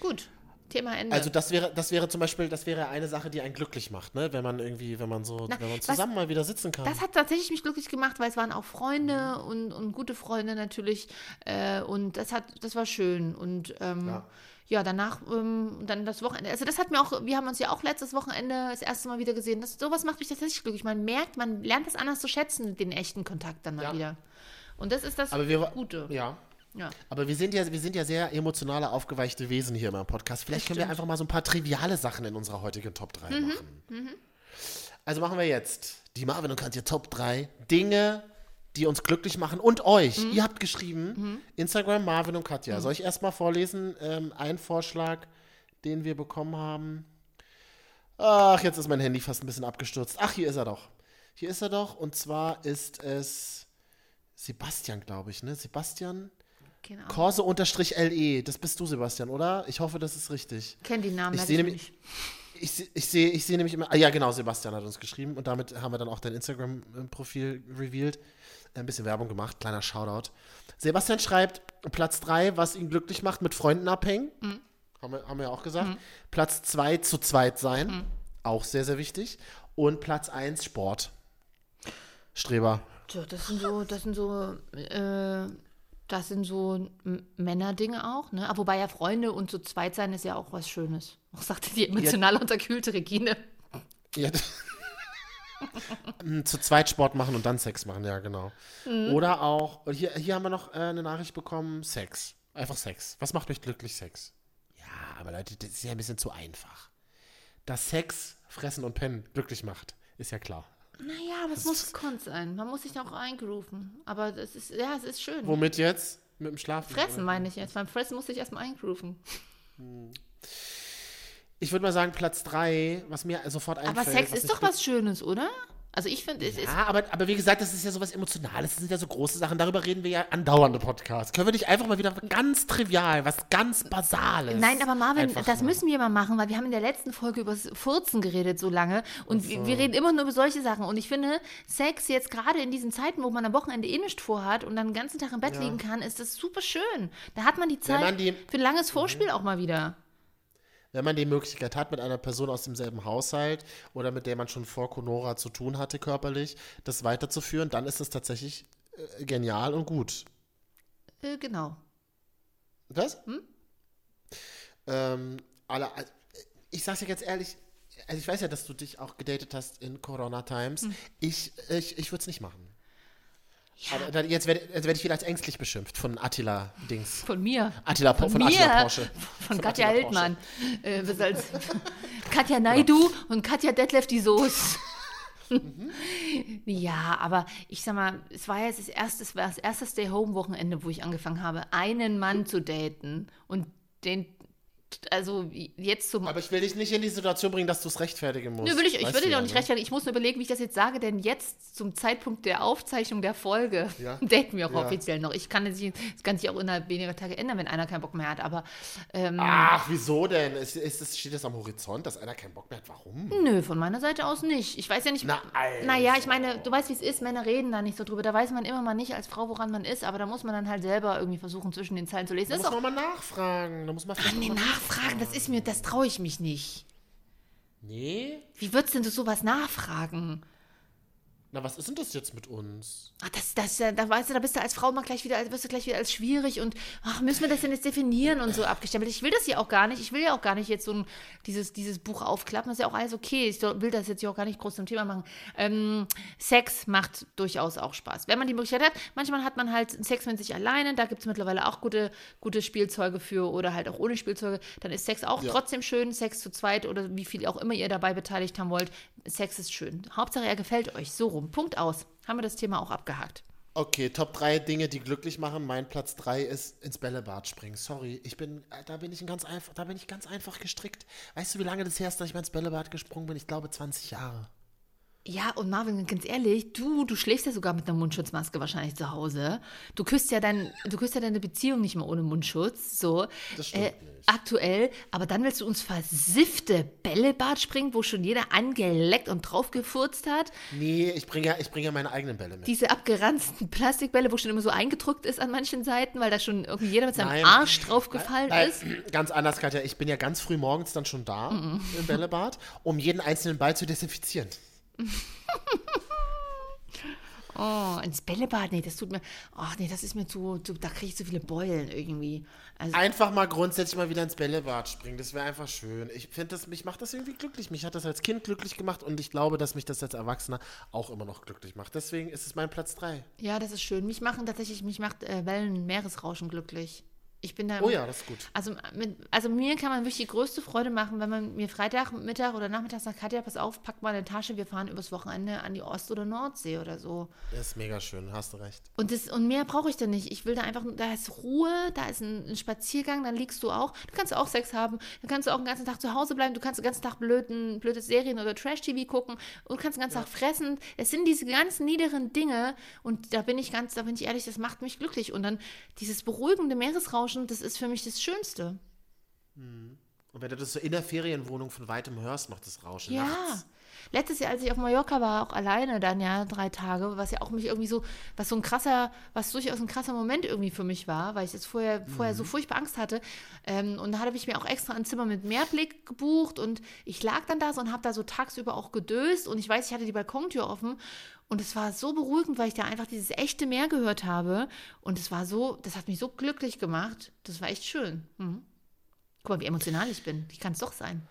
Gut. Thema Ende. Also das wäre, das wäre zum Beispiel, das wäre eine Sache, die einen glücklich macht, ne? Wenn man irgendwie, wenn man so, Na, wenn man was- zusammen mal wieder sitzen kann. Das hat tatsächlich mich glücklich gemacht, weil es waren auch Freunde und, und gute Freunde natürlich. Äh, und das hat, das war schön. Und ähm, ja. Ja. danach, ähm, dann das Wochenende. Also das hat mir auch, wir haben uns ja auch letztes Wochenende das erste Mal wieder gesehen. Das, sowas macht mich tatsächlich glücklich. Man merkt, man lernt das anders zu schätzen, den echten Kontakt dann mal Ja. wieder. Und das ist das Aber wir, Gute. ja. Ja. Aber wir sind ja, wir sind ja sehr emotionale, aufgeweichte Wesen hier im Podcast. Vielleicht können wir einfach mal so ein paar triviale Sachen in unserer heutigen Top 3 Mhm. machen. Also machen wir jetzt die Marvin und Katja Top 3 Dinge, die uns glücklich machen und euch. Mhm. Ihr habt geschrieben, Instagram Marvin und Katja. Soll ich erstmal vorlesen? Ähm, ein Vorschlag, den wir bekommen haben. Ach, jetzt ist mein Handy fast ein bisschen abgestürzt. Ach, hier ist er doch. Hier ist er doch. Und zwar ist es Sebastian, glaube ich, ne? Sebastian Genau. Korse-LE. Das bist du, Sebastian, oder? Ich hoffe, das ist richtig. Kenn die Namen Ich merke sehe nämlich- nicht. Ich, se- ich sehe ich sehe nämlich immer. Ah, ja, genau, Sebastian hat uns geschrieben und damit haben wir dann auch dein Instagram-Profil revealed. Ein bisschen Werbung gemacht, kleiner Shoutout. Sebastian schreibt Platz 3, was ihn glücklich macht, mit Freunden abhängen. Mhm. Haben, wir, haben wir ja auch gesagt. Platz 2, zu zweit sein. Mhm. Auch sehr, sehr wichtig. Und Platz 1, Sport. Streber. So, das sind so, das sind so, äh, das sind so Männerdinge auch, ne? Aber wobei ja Freunde und zu zweit sein ist ja auch was Schönes. *laughs* Auch sagte die emotional unterkühlte Regine. Ja. *laughs* Mm, Zu zweit Sport machen und dann Sex machen, ja, genau. Oder auch, hier, hier haben wir noch äh, eine Nachricht bekommen, Sex. Einfach Sex. Was macht euch glücklich, Sex? Ja, aber Leute, das ist ja ein bisschen zu einfach. Dass Sex, Fressen und Pennen glücklich macht, ist ja klar. Naja, aber es muss gekonnt sein. Man muss sich auch eingrooven. Aber das ist, ja, es ist schön. Womit jetzt? Mit dem Schlafen? Fressen meine ich jetzt. Beim Fressen muss ich erstmal eingrooven. Ich würde mal sagen, Platz 3, was mir sofort einfällt. Aber Sex ist doch was Schönes, oder? Also ich finde, es ist. Ja, aber, aber wie gesagt, das ist ja sowas Emotionales, das sind ja so große Sachen, darüber reden wir ja andauernde Podcasts. Können wir nicht einfach mal wieder ganz trivial, was ganz Basales. Nein, aber Marvin, das mal- müssen wir mal machen, weil wir haben in der letzten Folge über das Furzen geredet so lange und wir, wir reden immer nur über solche Sachen und ich finde, Sex jetzt gerade in diesen Zeiten, wo man am Wochenende eh nichts vorhat und dann den ganzen Tag im Bett liegen kann, ist das super schön. Da hat man die Zeit man die- für ein langes Vorspiel auch mal wieder. Wenn man die Möglichkeit hat, mit einer Person aus demselben Haushalt oder mit der man schon vor Conora zu tun hatte körperlich, das weiterzuführen, dann ist es tatsächlich äh, genial und gut. Äh, genau. Was? Ähm, alle, also, ich sag's dir ganz ehrlich, also ich weiß ja, dass du dich auch gedatet hast in Corona Times. Ich, ich, ich würde es nicht machen. Aber da, jetzt werde werd ich wieder als ängstlich beschimpft von Attila Dings. Von mir. Attila, Von, von, mir. Attila Porsche. Von, Katja Attila Heldmann. Äh, als *laughs* Katja Naidu und Katja Detlef die Soße. *laughs* ja, aber ich sag mal, es war jetzt das erste, es war das erste Stay-Home-Wochenende, wo ich angefangen habe, einen Mann zu daten und den, also jetzt zum Aber ich will dich nicht in die Situation bringen, dass du es rechtfertigen musst. Nö, will ich, ich dir ja, auch nicht ne? rechtfertigen. Ich muss nur überlegen, wie ich das jetzt sage, denn jetzt zum Zeitpunkt der Aufzeichnung der Folge Ja. *laughs* daten wir auch Ja. offiziell noch. Ich kann es nicht- das kann sich auch innerhalb weniger Tage ändern, wenn einer keinen Bock mehr hat. Aber ähm, Ach, wieso denn? Ist, ist, es- steht das am Horizont, dass einer keinen Bock mehr hat? Warum? nö, von meiner Seite aus nicht. Ich weiß ja nicht. Na, also. Naja, ich meine, du weißt, wie es ist. Männer reden da nicht so drüber. Da weiß man immer mal nicht als Frau, woran man ist. Aber da muss man dann halt selber irgendwie versuchen, zwischen den Zeilen zu lesen. Da Das muss ist man mal nachfragen. Da muss man vielleicht nee, mal nachfragen. Das ist mir, das traue ich mich nicht. Nee? Wie würdest denn du sowas nachfragen? Na, was ist denn das jetzt mit uns? Ach, das, das, äh, da weißt du, da bist du als Frau mal gleich wieder, wirst du gleich wieder als schwierig und ach, müssen wir das denn jetzt definieren und so abgestempelt. Ich will das ja auch gar nicht. Ich will ja auch gar nicht jetzt so ein, dieses, dieses Buch aufklappen. Das ist ja auch alles okay. Ich will das jetzt hier auch gar nicht groß zum Thema machen. Ähm, Sex macht durchaus auch Spaß. Wenn man die Möglichkeit hat, manchmal hat man halt Sex mit sich alleine. Da gibt es mittlerweile auch gute, gute Spielzeuge für oder halt auch ohne Spielzeuge. Dann ist Sex auch Ja. trotzdem schön. Sex zu zweit oder wie viel auch immer ihr dabei beteiligt haben wollt. Sex ist schön. Hauptsache, er gefällt euch. So rum. Punkt aus. Haben wir das Thema auch abgehakt. Okay, Top 3 Dinge, die glücklich machen. Mein Platz 3 ist ins Bällebad springen. Sorry, ich bin, äh, da bin ich ein ganz einfach, da bin ich ganz einfach gestrickt. Weißt du, wie lange das her ist, dass ich mal ins Bällebad gesprungen bin? Ich glaube 20 Jahre. Ja, und Marvin, ganz ehrlich, du, du schläfst ja sogar mit einer Mundschutzmaske wahrscheinlich zu Hause. Du küsst ja dein, du küsst ja deine Beziehung nicht mehr ohne Mundschutz. So. Das stimmt nicht. Aktuell, aber dann willst du uns versiffte Bällebad springen, wo schon jeder angeleckt und draufgefurzt hat. Nee, ich bringe ja, ich bringe ja meine eigenen Bälle mit. Diese abgeranzten Plastikbälle, wo schon immer so eingedrückt ist an manchen Seiten, weil da schon irgendwie jeder mit seinem Nein. Arsch draufgefallen Nein, ist. Ganz anders, Katja. Ich bin ja ganz früh morgens dann schon da Mhm. im Bällebad, um jeden einzelnen Ball zu desinfizieren. *laughs* Oh, ins Bällebad, nee, das tut mir, ach nee, das ist mir zu, zu da kriege ich zu viele Beulen irgendwie. Also, Einfach mal grundsätzlich mal wieder ins Bällebad springen. Das wäre einfach schön. Ich finde das, mich macht das irgendwie glücklich. Mich hat das als Kind glücklich gemacht und ich glaube, dass mich das als Erwachsener auch immer noch glücklich macht. Deswegen ist es mein Platz 3. ja, das ist schön. Mich machen tatsächlich, mich macht äh, Wellen, Meeresrauschen glücklich. Ich bin da. Oh ja, das ist gut. Also, mit, also mir kann man wirklich die größte Freude machen, wenn man mir Freitag, Mittag oder Nachmittag sagt, Katja, pass auf, pack mal eine Tasche, wir fahren übers Wochenende an die Ost- oder Nordsee oder so. Das ist mega schön, hast du recht. Und, das, und mehr brauche ich da nicht. Ich will da einfach, da ist Ruhe, da ist ein, ein Spaziergang, dann liegst du auch. Du kannst auch Sex haben, dann kannst du auch den ganzen Tag zu Hause bleiben, du kannst den ganzen Tag blöden, blöde Serien oder Trash-TV gucken und du kannst den ganzen Tag fressen. Es sind diese ganzen niederen Dinge und da bin ich ganz, da bin ich ehrlich, das macht mich glücklich. Und dann dieses beruhigende Meeresrauschen, das ist für mich das Schönste. Und wenn du das so in der Ferienwohnung von weitem hörst, macht das Rauschen Ja. nachts. Letztes Jahr, als ich auf Mallorca war, auch alleine dann ja drei Tage, was ja auch mich irgendwie so, was so ein krasser, was durchaus ein krasser Moment irgendwie für mich war, weil ich jetzt vorher, vorher so furchtbar Angst hatte. Ähm, und da habe ich mir auch extra ein Zimmer mit Meerblick gebucht und ich lag dann da so und habe da so tagsüber auch gedöst und ich weiß, ich hatte die Balkontür offen und es war so beruhigend, weil ich da einfach dieses echte Meer gehört habe und es war so, das hat mich so glücklich gemacht. Das war echt schön. Mhm. Guck mal, wie emotional ich bin. Wie kann es doch sein?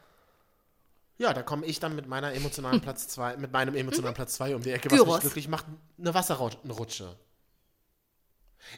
Ja, da komme ich dann mit meiner emotionalen *laughs* Platz 2, mit meinem emotionalen Platz 2 um die Ecke, was Gyros. mich glücklich macht, eine Wasserrutsche.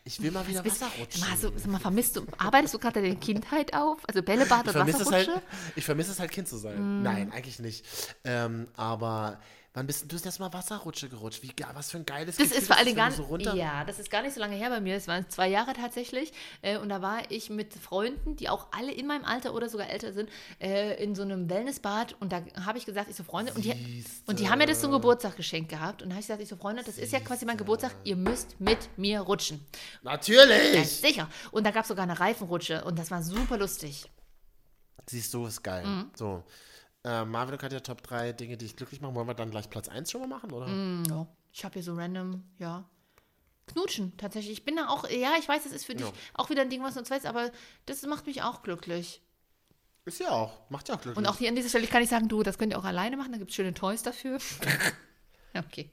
Ich will mal wieder Wasserrutschen. Mal, so, mal, vermisst du, arbeitest du gerade deine Kindheit auf? Also Bällebad Ich und es Wasserrutsche? halt, ich vermisse es halt, Kind zu sein. Nein, eigentlich nicht. Ähm, aber wann bist du das letzte Mal Wasserrutsche gerutscht? Wie, was für ein geiles Das Gefühl ist vor allen Dingen gar so runter. ja, das ist gar nicht so lange her bei mir. Es waren zwei Jahre tatsächlich. Äh, und da war ich mit Freunden, die auch alle in meinem Alter oder sogar älter sind, äh, in so einem Wellnessbad. Und da habe ich gesagt, ich so Freunde, und die, und die haben mir das zum Geburtstag geschenkt gehabt. Und da habe ich gesagt, ich so Freunde, das ist ja quasi mein Geburtstag, ihr müsst mit mir rutschen. Ja, Natürlich! sicher. Und da gab es sogar eine Reifenrutsche und das war super lustig. Siehst du, ist geil. Mhm. So. Äh, Marvin hat ja Top 3 Dinge, die dich glücklich machen. Wollen wir dann gleich Platz 1 schon mal machen, oder? Mhm. Ja. Ich habe hier so random, ja. Knutschen, tatsächlich. Ich bin da auch, ja, ich weiß, das ist für dich Ja. auch wieder ein Ding, was du uns weißt, aber das macht mich auch glücklich. Ist ja auch. Macht ja auch glücklich. Und auch hier an dieser Stelle kann ich sagen, du, das könnt ihr auch alleine machen, da gibt es schöne Toys dafür. *laughs* Okay.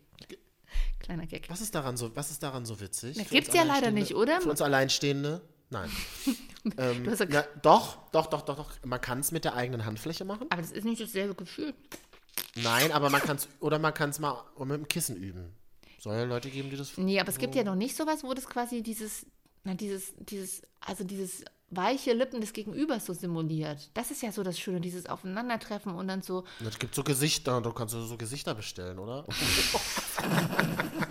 Kleiner Gag. was ist daran so, was ist daran so witzig? Das gibt's uns ja leider nicht, oder? Für uns Alleinstehende? Nein. *laughs* ähm, Du hast ja- na, doch, doch, doch, doch, doch. Man kann es mit der eigenen Handfläche machen. Aber das ist nicht dasselbe Gefühl. Nein, aber man kann es, oder man kann es mal mit dem Kissen üben. Soll ja Leute geben, die das. Nee, aber es gibt ja noch nicht sowas, wo das quasi dieses, na, dieses, dieses, also dieses weiche Lippen des Gegenübers so simuliert. Das ist ja so das Schöne, dieses Aufeinandertreffen und dann so, Es gibt so Gesichter, du kannst so Gesichter bestellen, oder? *laughs* *laughs*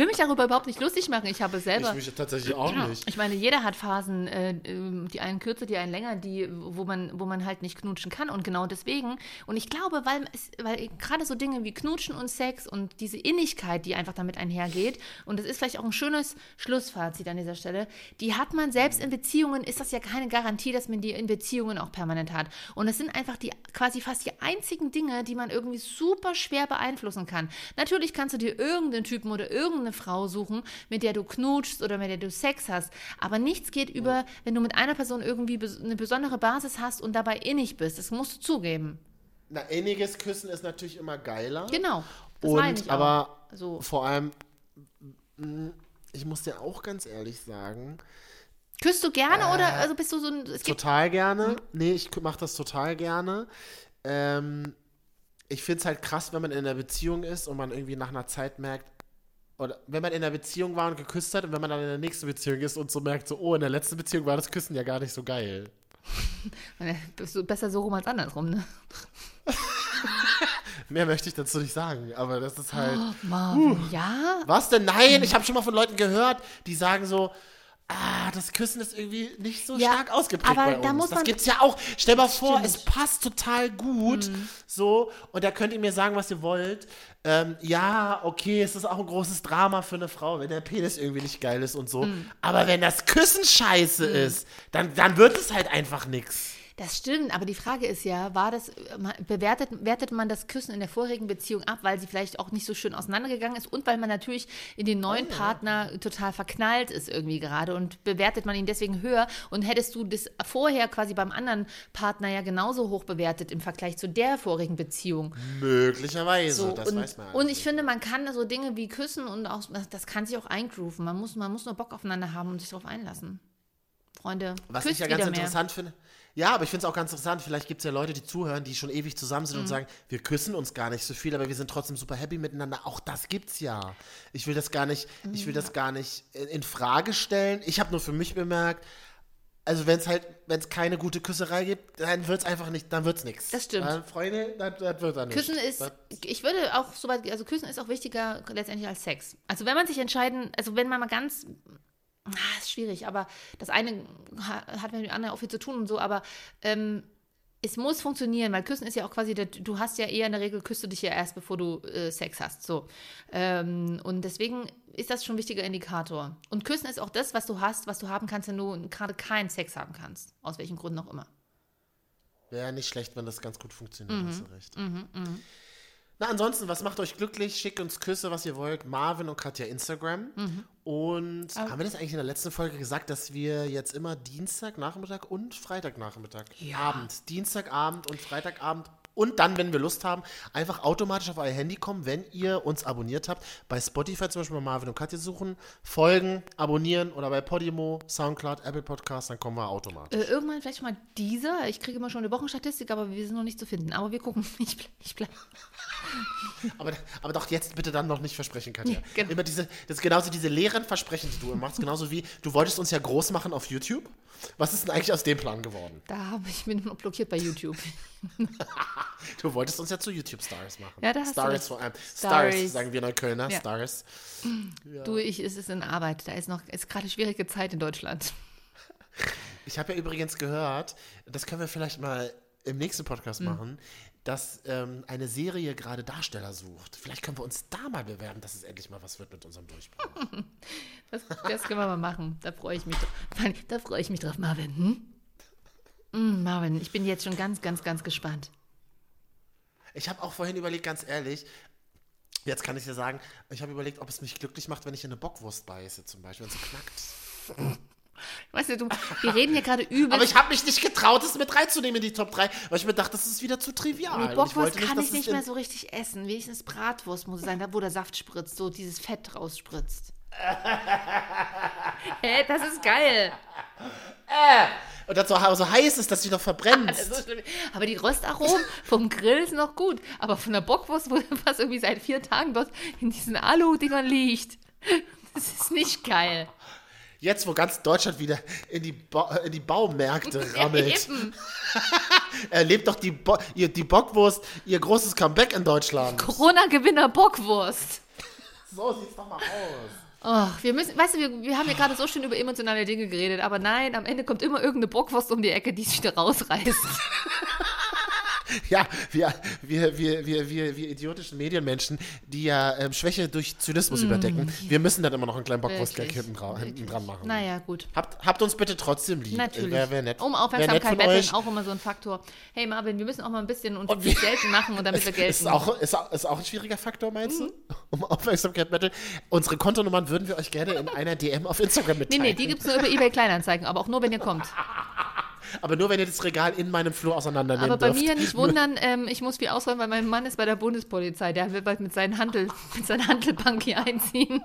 ich will mich darüber überhaupt nicht lustig machen, ich habe selber. Ich mich tatsächlich auch nicht. Ich meine, jeder hat Phasen, äh, ähm, die einen kürzer, die einen länger, die, wo man, wo man halt nicht knutschen kann. Und genau deswegen, und ich glaube, weil, es, weil gerade so Dinge wie Knutschen und Sex und diese Innigkeit, die einfach damit einhergeht, und das ist vielleicht auch ein schönes Schlussfazit an dieser Stelle, die hat man selbst in Beziehungen, ist das ja keine Garantie, dass man die in Beziehungen auch permanent hat. Und es sind einfach die quasi fast die einzigen Dinge, die man irgendwie super schwer beeinflussen kann. Natürlich kannst du dir irgendeinen Typen oder irgendeine Frau suchen, mit der du knutschst oder mit der du Sex hast. Aber nichts geht über, wenn du mit einer Person irgendwie eine besondere Basis hast und dabei innig bist. Das musst du zugeben. Na, inniges Küssen ist natürlich immer geiler. Genau. Das meine Und ich aber auch. So. vor allem, mh, ich muss dir auch ganz ehrlich sagen, Küsst du gerne oder also bist du so ein. Total gerne. Nee, ich mache das total gerne. Ähm, ich finde es halt krass, wenn man in einer Beziehung ist und man irgendwie nach einer Zeit merkt, oder wenn man in einer Beziehung war und geküsst hat und wenn man dann in der nächsten Beziehung ist und so merkt, so, oh, in der letzten Beziehung war das Küssen ja gar nicht so geil. *laughs* besser so rum als andersrum, ne? *laughs* Mehr möchte ich dazu nicht sagen, aber das ist halt. Marvin, ja? Was denn? Nein, ich habe schon mal von Leuten gehört, die sagen so, ah, das Küssen ist irgendwie nicht so Ja, stark ausgeprägt aber bei uns. da muss das man- gibt's ja auch. Stell mal vor, stimmt. Mhm. es passt total gut. So, und da könnt ihr mir sagen, was ihr wollt. Ähm, ja, okay, es ist auch ein großes Drama für eine Frau, wenn der Penis irgendwie nicht geil ist und so. Mhm. Aber wenn das Küssen scheiße ist, dann, dann wird es halt einfach nix. Das stimmt, aber die Frage ist ja, war das, bewertet, wertet man das Küssen in der vorherigen Beziehung ab, weil sie vielleicht auch nicht so schön auseinandergegangen ist und weil man natürlich in den neuen Oh, Partner total verknallt ist irgendwie gerade und bewertet man ihn deswegen höher und hättest du das vorher quasi beim anderen Partner ja genauso hoch bewertet im Vergleich zu der vorigen Beziehung. Möglicherweise, So, das und, weiß man. und ich finde, man kann so Dinge wie küssen und auch, das, kann sich auch eingrooven. Man muss, man muss nur Bock aufeinander haben und sich darauf einlassen. Freunde, Was ich ja ganz interessant finde. Ja, aber ich finde es auch ganz interessant. Vielleicht gibt es ja Leute, die zuhören, die schon ewig zusammen Mhm. sind und sagen, wir küssen uns gar nicht so viel, aber wir sind trotzdem super happy miteinander. Auch das gibt's ja. Ich will das gar nicht, ich will das gar nicht in, Frage stellen. Ich habe nur für mich bemerkt, also wenn es halt, wenn es keine gute Küsserei gibt, dann wird es einfach nicht, dann wird's nichts. Das stimmt. Dann, Freunde, das, das wird dann nicht. Küssen ist, Das, ich würde auch so weit, also Küssen ist auch wichtiger letztendlich als Sex. Also wenn man sich entscheiden, also wenn man mal ganz, ah, ist schwierig, aber das eine ha- hat mit dem anderen auch viel zu tun und so, aber ähm, es muss funktionieren, weil Küssen ist ja auch quasi, der, du hast ja eher in der Regel, küsst du dich ja erst, bevor du äh, Sex hast, so. Ähm, und deswegen ist das schon ein wichtiger Indikator. Und Küssen ist auch das, was du hast, was du haben kannst, wenn du gerade keinen Sex haben kannst. Aus welchen Gründen auch immer. Wäre nicht schlecht, wenn das ganz gut funktioniert, Mhm. hast du recht. Na, ansonsten, was macht euch glücklich? Schickt uns Küsse, was ihr wollt. Marvin und Katja Instagram. Mhm. Und haben wir das eigentlich in der letzten Folge gesagt, dass wir jetzt immer Dienstagnachmittag und Freitagnachmittag Abend, Dienstagabend und Freitagabend und dann, wenn wir Lust haben, einfach automatisch auf euer Handy kommen, wenn ihr uns abonniert habt. Bei Spotify zum Beispiel bei Marvin und Katja suchen, folgen, abonnieren oder bei Podimo, Soundcloud, Apple Podcast, dann kommen wir automatisch. Äh, irgendwann vielleicht mal dieser. Ich kriege immer schon eine Wochenstatistik, aber wir sind noch nicht zu finden. Aber wir gucken. *laughs* Ich, ble- ich bleib. Aber, aber doch jetzt bitte dann noch nicht versprechen, Katja. Nee, genau. Immer diese, das ist genauso diese leeren Versprechen, die du machst, genauso wie du wolltest uns ja groß machen auf YouTube. Was ist denn eigentlich aus dem Plan geworden? Da habe ich mich noch blockiert bei YouTube. Du wolltest uns ja zu YouTube-Stars machen. Ja, da hast Stars vor allem. Stars, Stars. sagen wir Neuköllner, Ja. Stars. Du, ich, es ist in Arbeit. Da ist noch, ist gerade schwierige Zeit in Deutschland. Ich habe ja übrigens gehört, das können wir vielleicht mal im nächsten. Podcast machen, dass ähm, eine Serie gerade Darsteller sucht. Vielleicht können wir uns da mal bewerben, dass es endlich mal was wird mit unserem Durchbruch. *laughs* Das, das können wir mal machen. Da freue ich mich drauf. Da freue ich mich drauf, Marvin. Hm? Mm, Marvin, ich bin jetzt schon ganz, ganz, ganz gespannt. Ich habe auch vorhin überlegt, ganz ehrlich, jetzt kann ich dir sagen, ich habe überlegt, ob es mich glücklich macht, wenn ich in eine Bockwurst beiße, zum Beispiel, und so knackt. *laughs* Weißt du, du wir reden hier gerade übel. Aber ich habe mich nicht getraut, es mit reinzunehmen in die Top 3, weil ich mir dachte, das ist wieder zu trivial. Die Und Bockwurst wollte kann dass ich nicht mehr so richtig essen. Wenigstens Bratwurst muss es sein, da wo der Saft spritzt, so dieses Fett rausspritzt. *laughs* Hä, das ist geil. Und das so, so heiß ist, dass sie noch *laughs* ist so. Aber die Röstaromen vom Grill ist noch gut. Aber von der Bockwurst, wo *laughs* was irgendwie seit vier Tagen dort in diesen Alu-Dingern liegt, das ist nicht geil. Jetzt, wo ganz Deutschland wieder in die, ba in die Baumärkte rammelt, erlebt doch die, Bo ihr, die Bockwurst ihr großes Comeback in Deutschland. Corona-Gewinner Bockwurst. So sieht's doch mal aus. Oh, wir müssen, weißt du, wir, wir haben ja gerade so schön über emotionale Dinge geredet, aber nein, am Ende kommt immer irgendeine Bockwurst um die Ecke, die sich wieder rausreißt. *laughs* *laughs* Ja, wir, wir, wir, wir, wir, wir idiotischen Medienmenschen, die ja ähm, Schwäche durch Zynismus überdecken, wir müssen dann immer noch einen kleinen Bockwurstgag Mm. Hinten, hinten dran machen. Naja, gut. Habt, habt uns bitte trotzdem lieb. Natürlich. Wäre wär nett. Um Wär Aufmerksamkeit betteln, auch immer so ein Faktor. Hey Marvin, wir müssen auch mal ein bisschen uns Und gelten machen und damit *laughs* wir gelten. Ist auch, ist, auch, ist auch ein schwieriger Faktor, meinst Mhm. du? Um Aufmerksamkeit betteln. Unsere Kontonummern würden wir euch gerne in einer DM auf Instagram nee, mitteilen. nee, die gibt es nur über eBay Kleinanzeigen, aber auch nur, wenn ihr kommt. *laughs* Aber nur, wenn ihr das Regal in meinem Flur auseinandernehmen Aber bei dürft. mir nicht *laughs* wundern, ähm, ich muss viel ausräumen, weil mein Mann ist bei der Bundespolizei. Der will bald mit, seinen Handel, mit seiner Handelbank hier einziehen.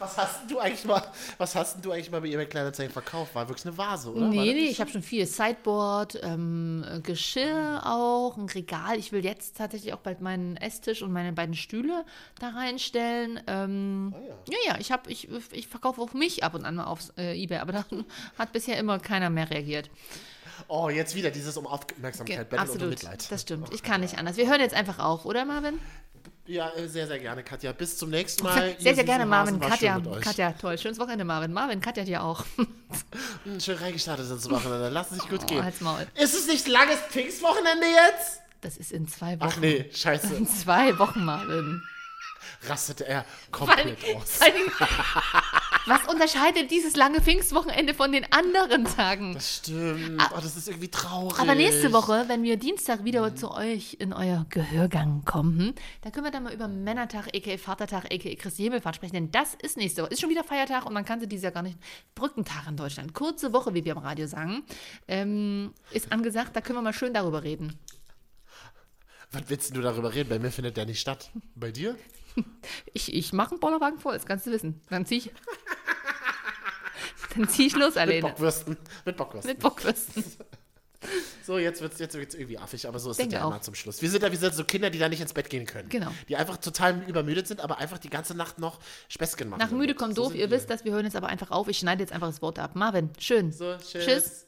Was hast du eigentlich mal, was hast du eigentlich mal bei eBay Kleinanzeigen verkauft? War wirklich eine Vase, oder? Nee, nee, ich habe schon viel. Sideboard, ähm, äh, Geschirr auch, ein Regal. Ich will jetzt tatsächlich auch bald meinen Esstisch und meine beiden Stühle da reinstellen. Ähm, ja. ja, ich, hab, ich, ich verkaufe auch mich ab und an mal auf äh, Ebay, aber da *laughs* hat bisher immer keiner mehr reagiert. Oh, jetzt wieder dieses um Aufmerksamkeit betteln und absolut, Mitleid. das stimmt. Ich kann nicht anders. Wir hören jetzt einfach auf, oder Marvin? Ja, äh, sehr, sehr gerne, Katja. Bis zum nächsten Mal. Sehr, sehr gerne, Marvin, Katja. Katja, toll. Schönes Wochenende, Marvin. Marvin, Katja dir auch. *laughs* Schön reingestartet ins Wochenende. Lass es sich gut Oh, gehen. halt's Maul. Ist es nicht langes Pfingstwochenende jetzt? Das ist in zwei Wochen. Ach nee, scheiße. In zwei Wochen, Marvin. Rastete er komplett aus. vor allem- Was unterscheidet dieses lange Pfingstwochenende von den anderen Tagen? Das stimmt. Oh, das ist irgendwie traurig. Aber nächste Woche, wenn wir Dienstag wieder zu euch in euer Gehörgang kommen, dann können wir dann mal über Männertag, a.k.a. Vatertag, a.k.a. Christi Himmelfahrt sprechen. Denn das ist nächste Woche. Ist schon wieder Feiertag und man kannte dieses Jahr gar nicht. Brückentag in Deutschland. Kurze Woche, wie wir am Radio sagen. Ähm, ist angesagt, da können wir mal schön darüber reden. Was willst du darüber reden? Bei mir findet der nicht statt. Bei dir? Ich, ich mache einen Bollerwagen voll, das kannst du wissen. Dann zieh ich. dann zieh ich los Mit alleine. Bockwürsten. Mit Bockwürsten. Mit Bockwürsten. So, jetzt wird es jetzt wird's irgendwie affig, aber so ist Denke es ja auch. immer zum Schluss. Wir sind ja wir sind so Kinder, die da nicht ins Bett gehen können. Genau. Die einfach total übermüdet sind, aber einfach die ganze Nacht noch Späßchen machen. Nach müde kommt So doof. Ihr wir. wisst das, wir hören jetzt aber einfach auf. Ich schneide jetzt einfach das Wort ab. Marvin, schön. So, tschüss. Tschüss.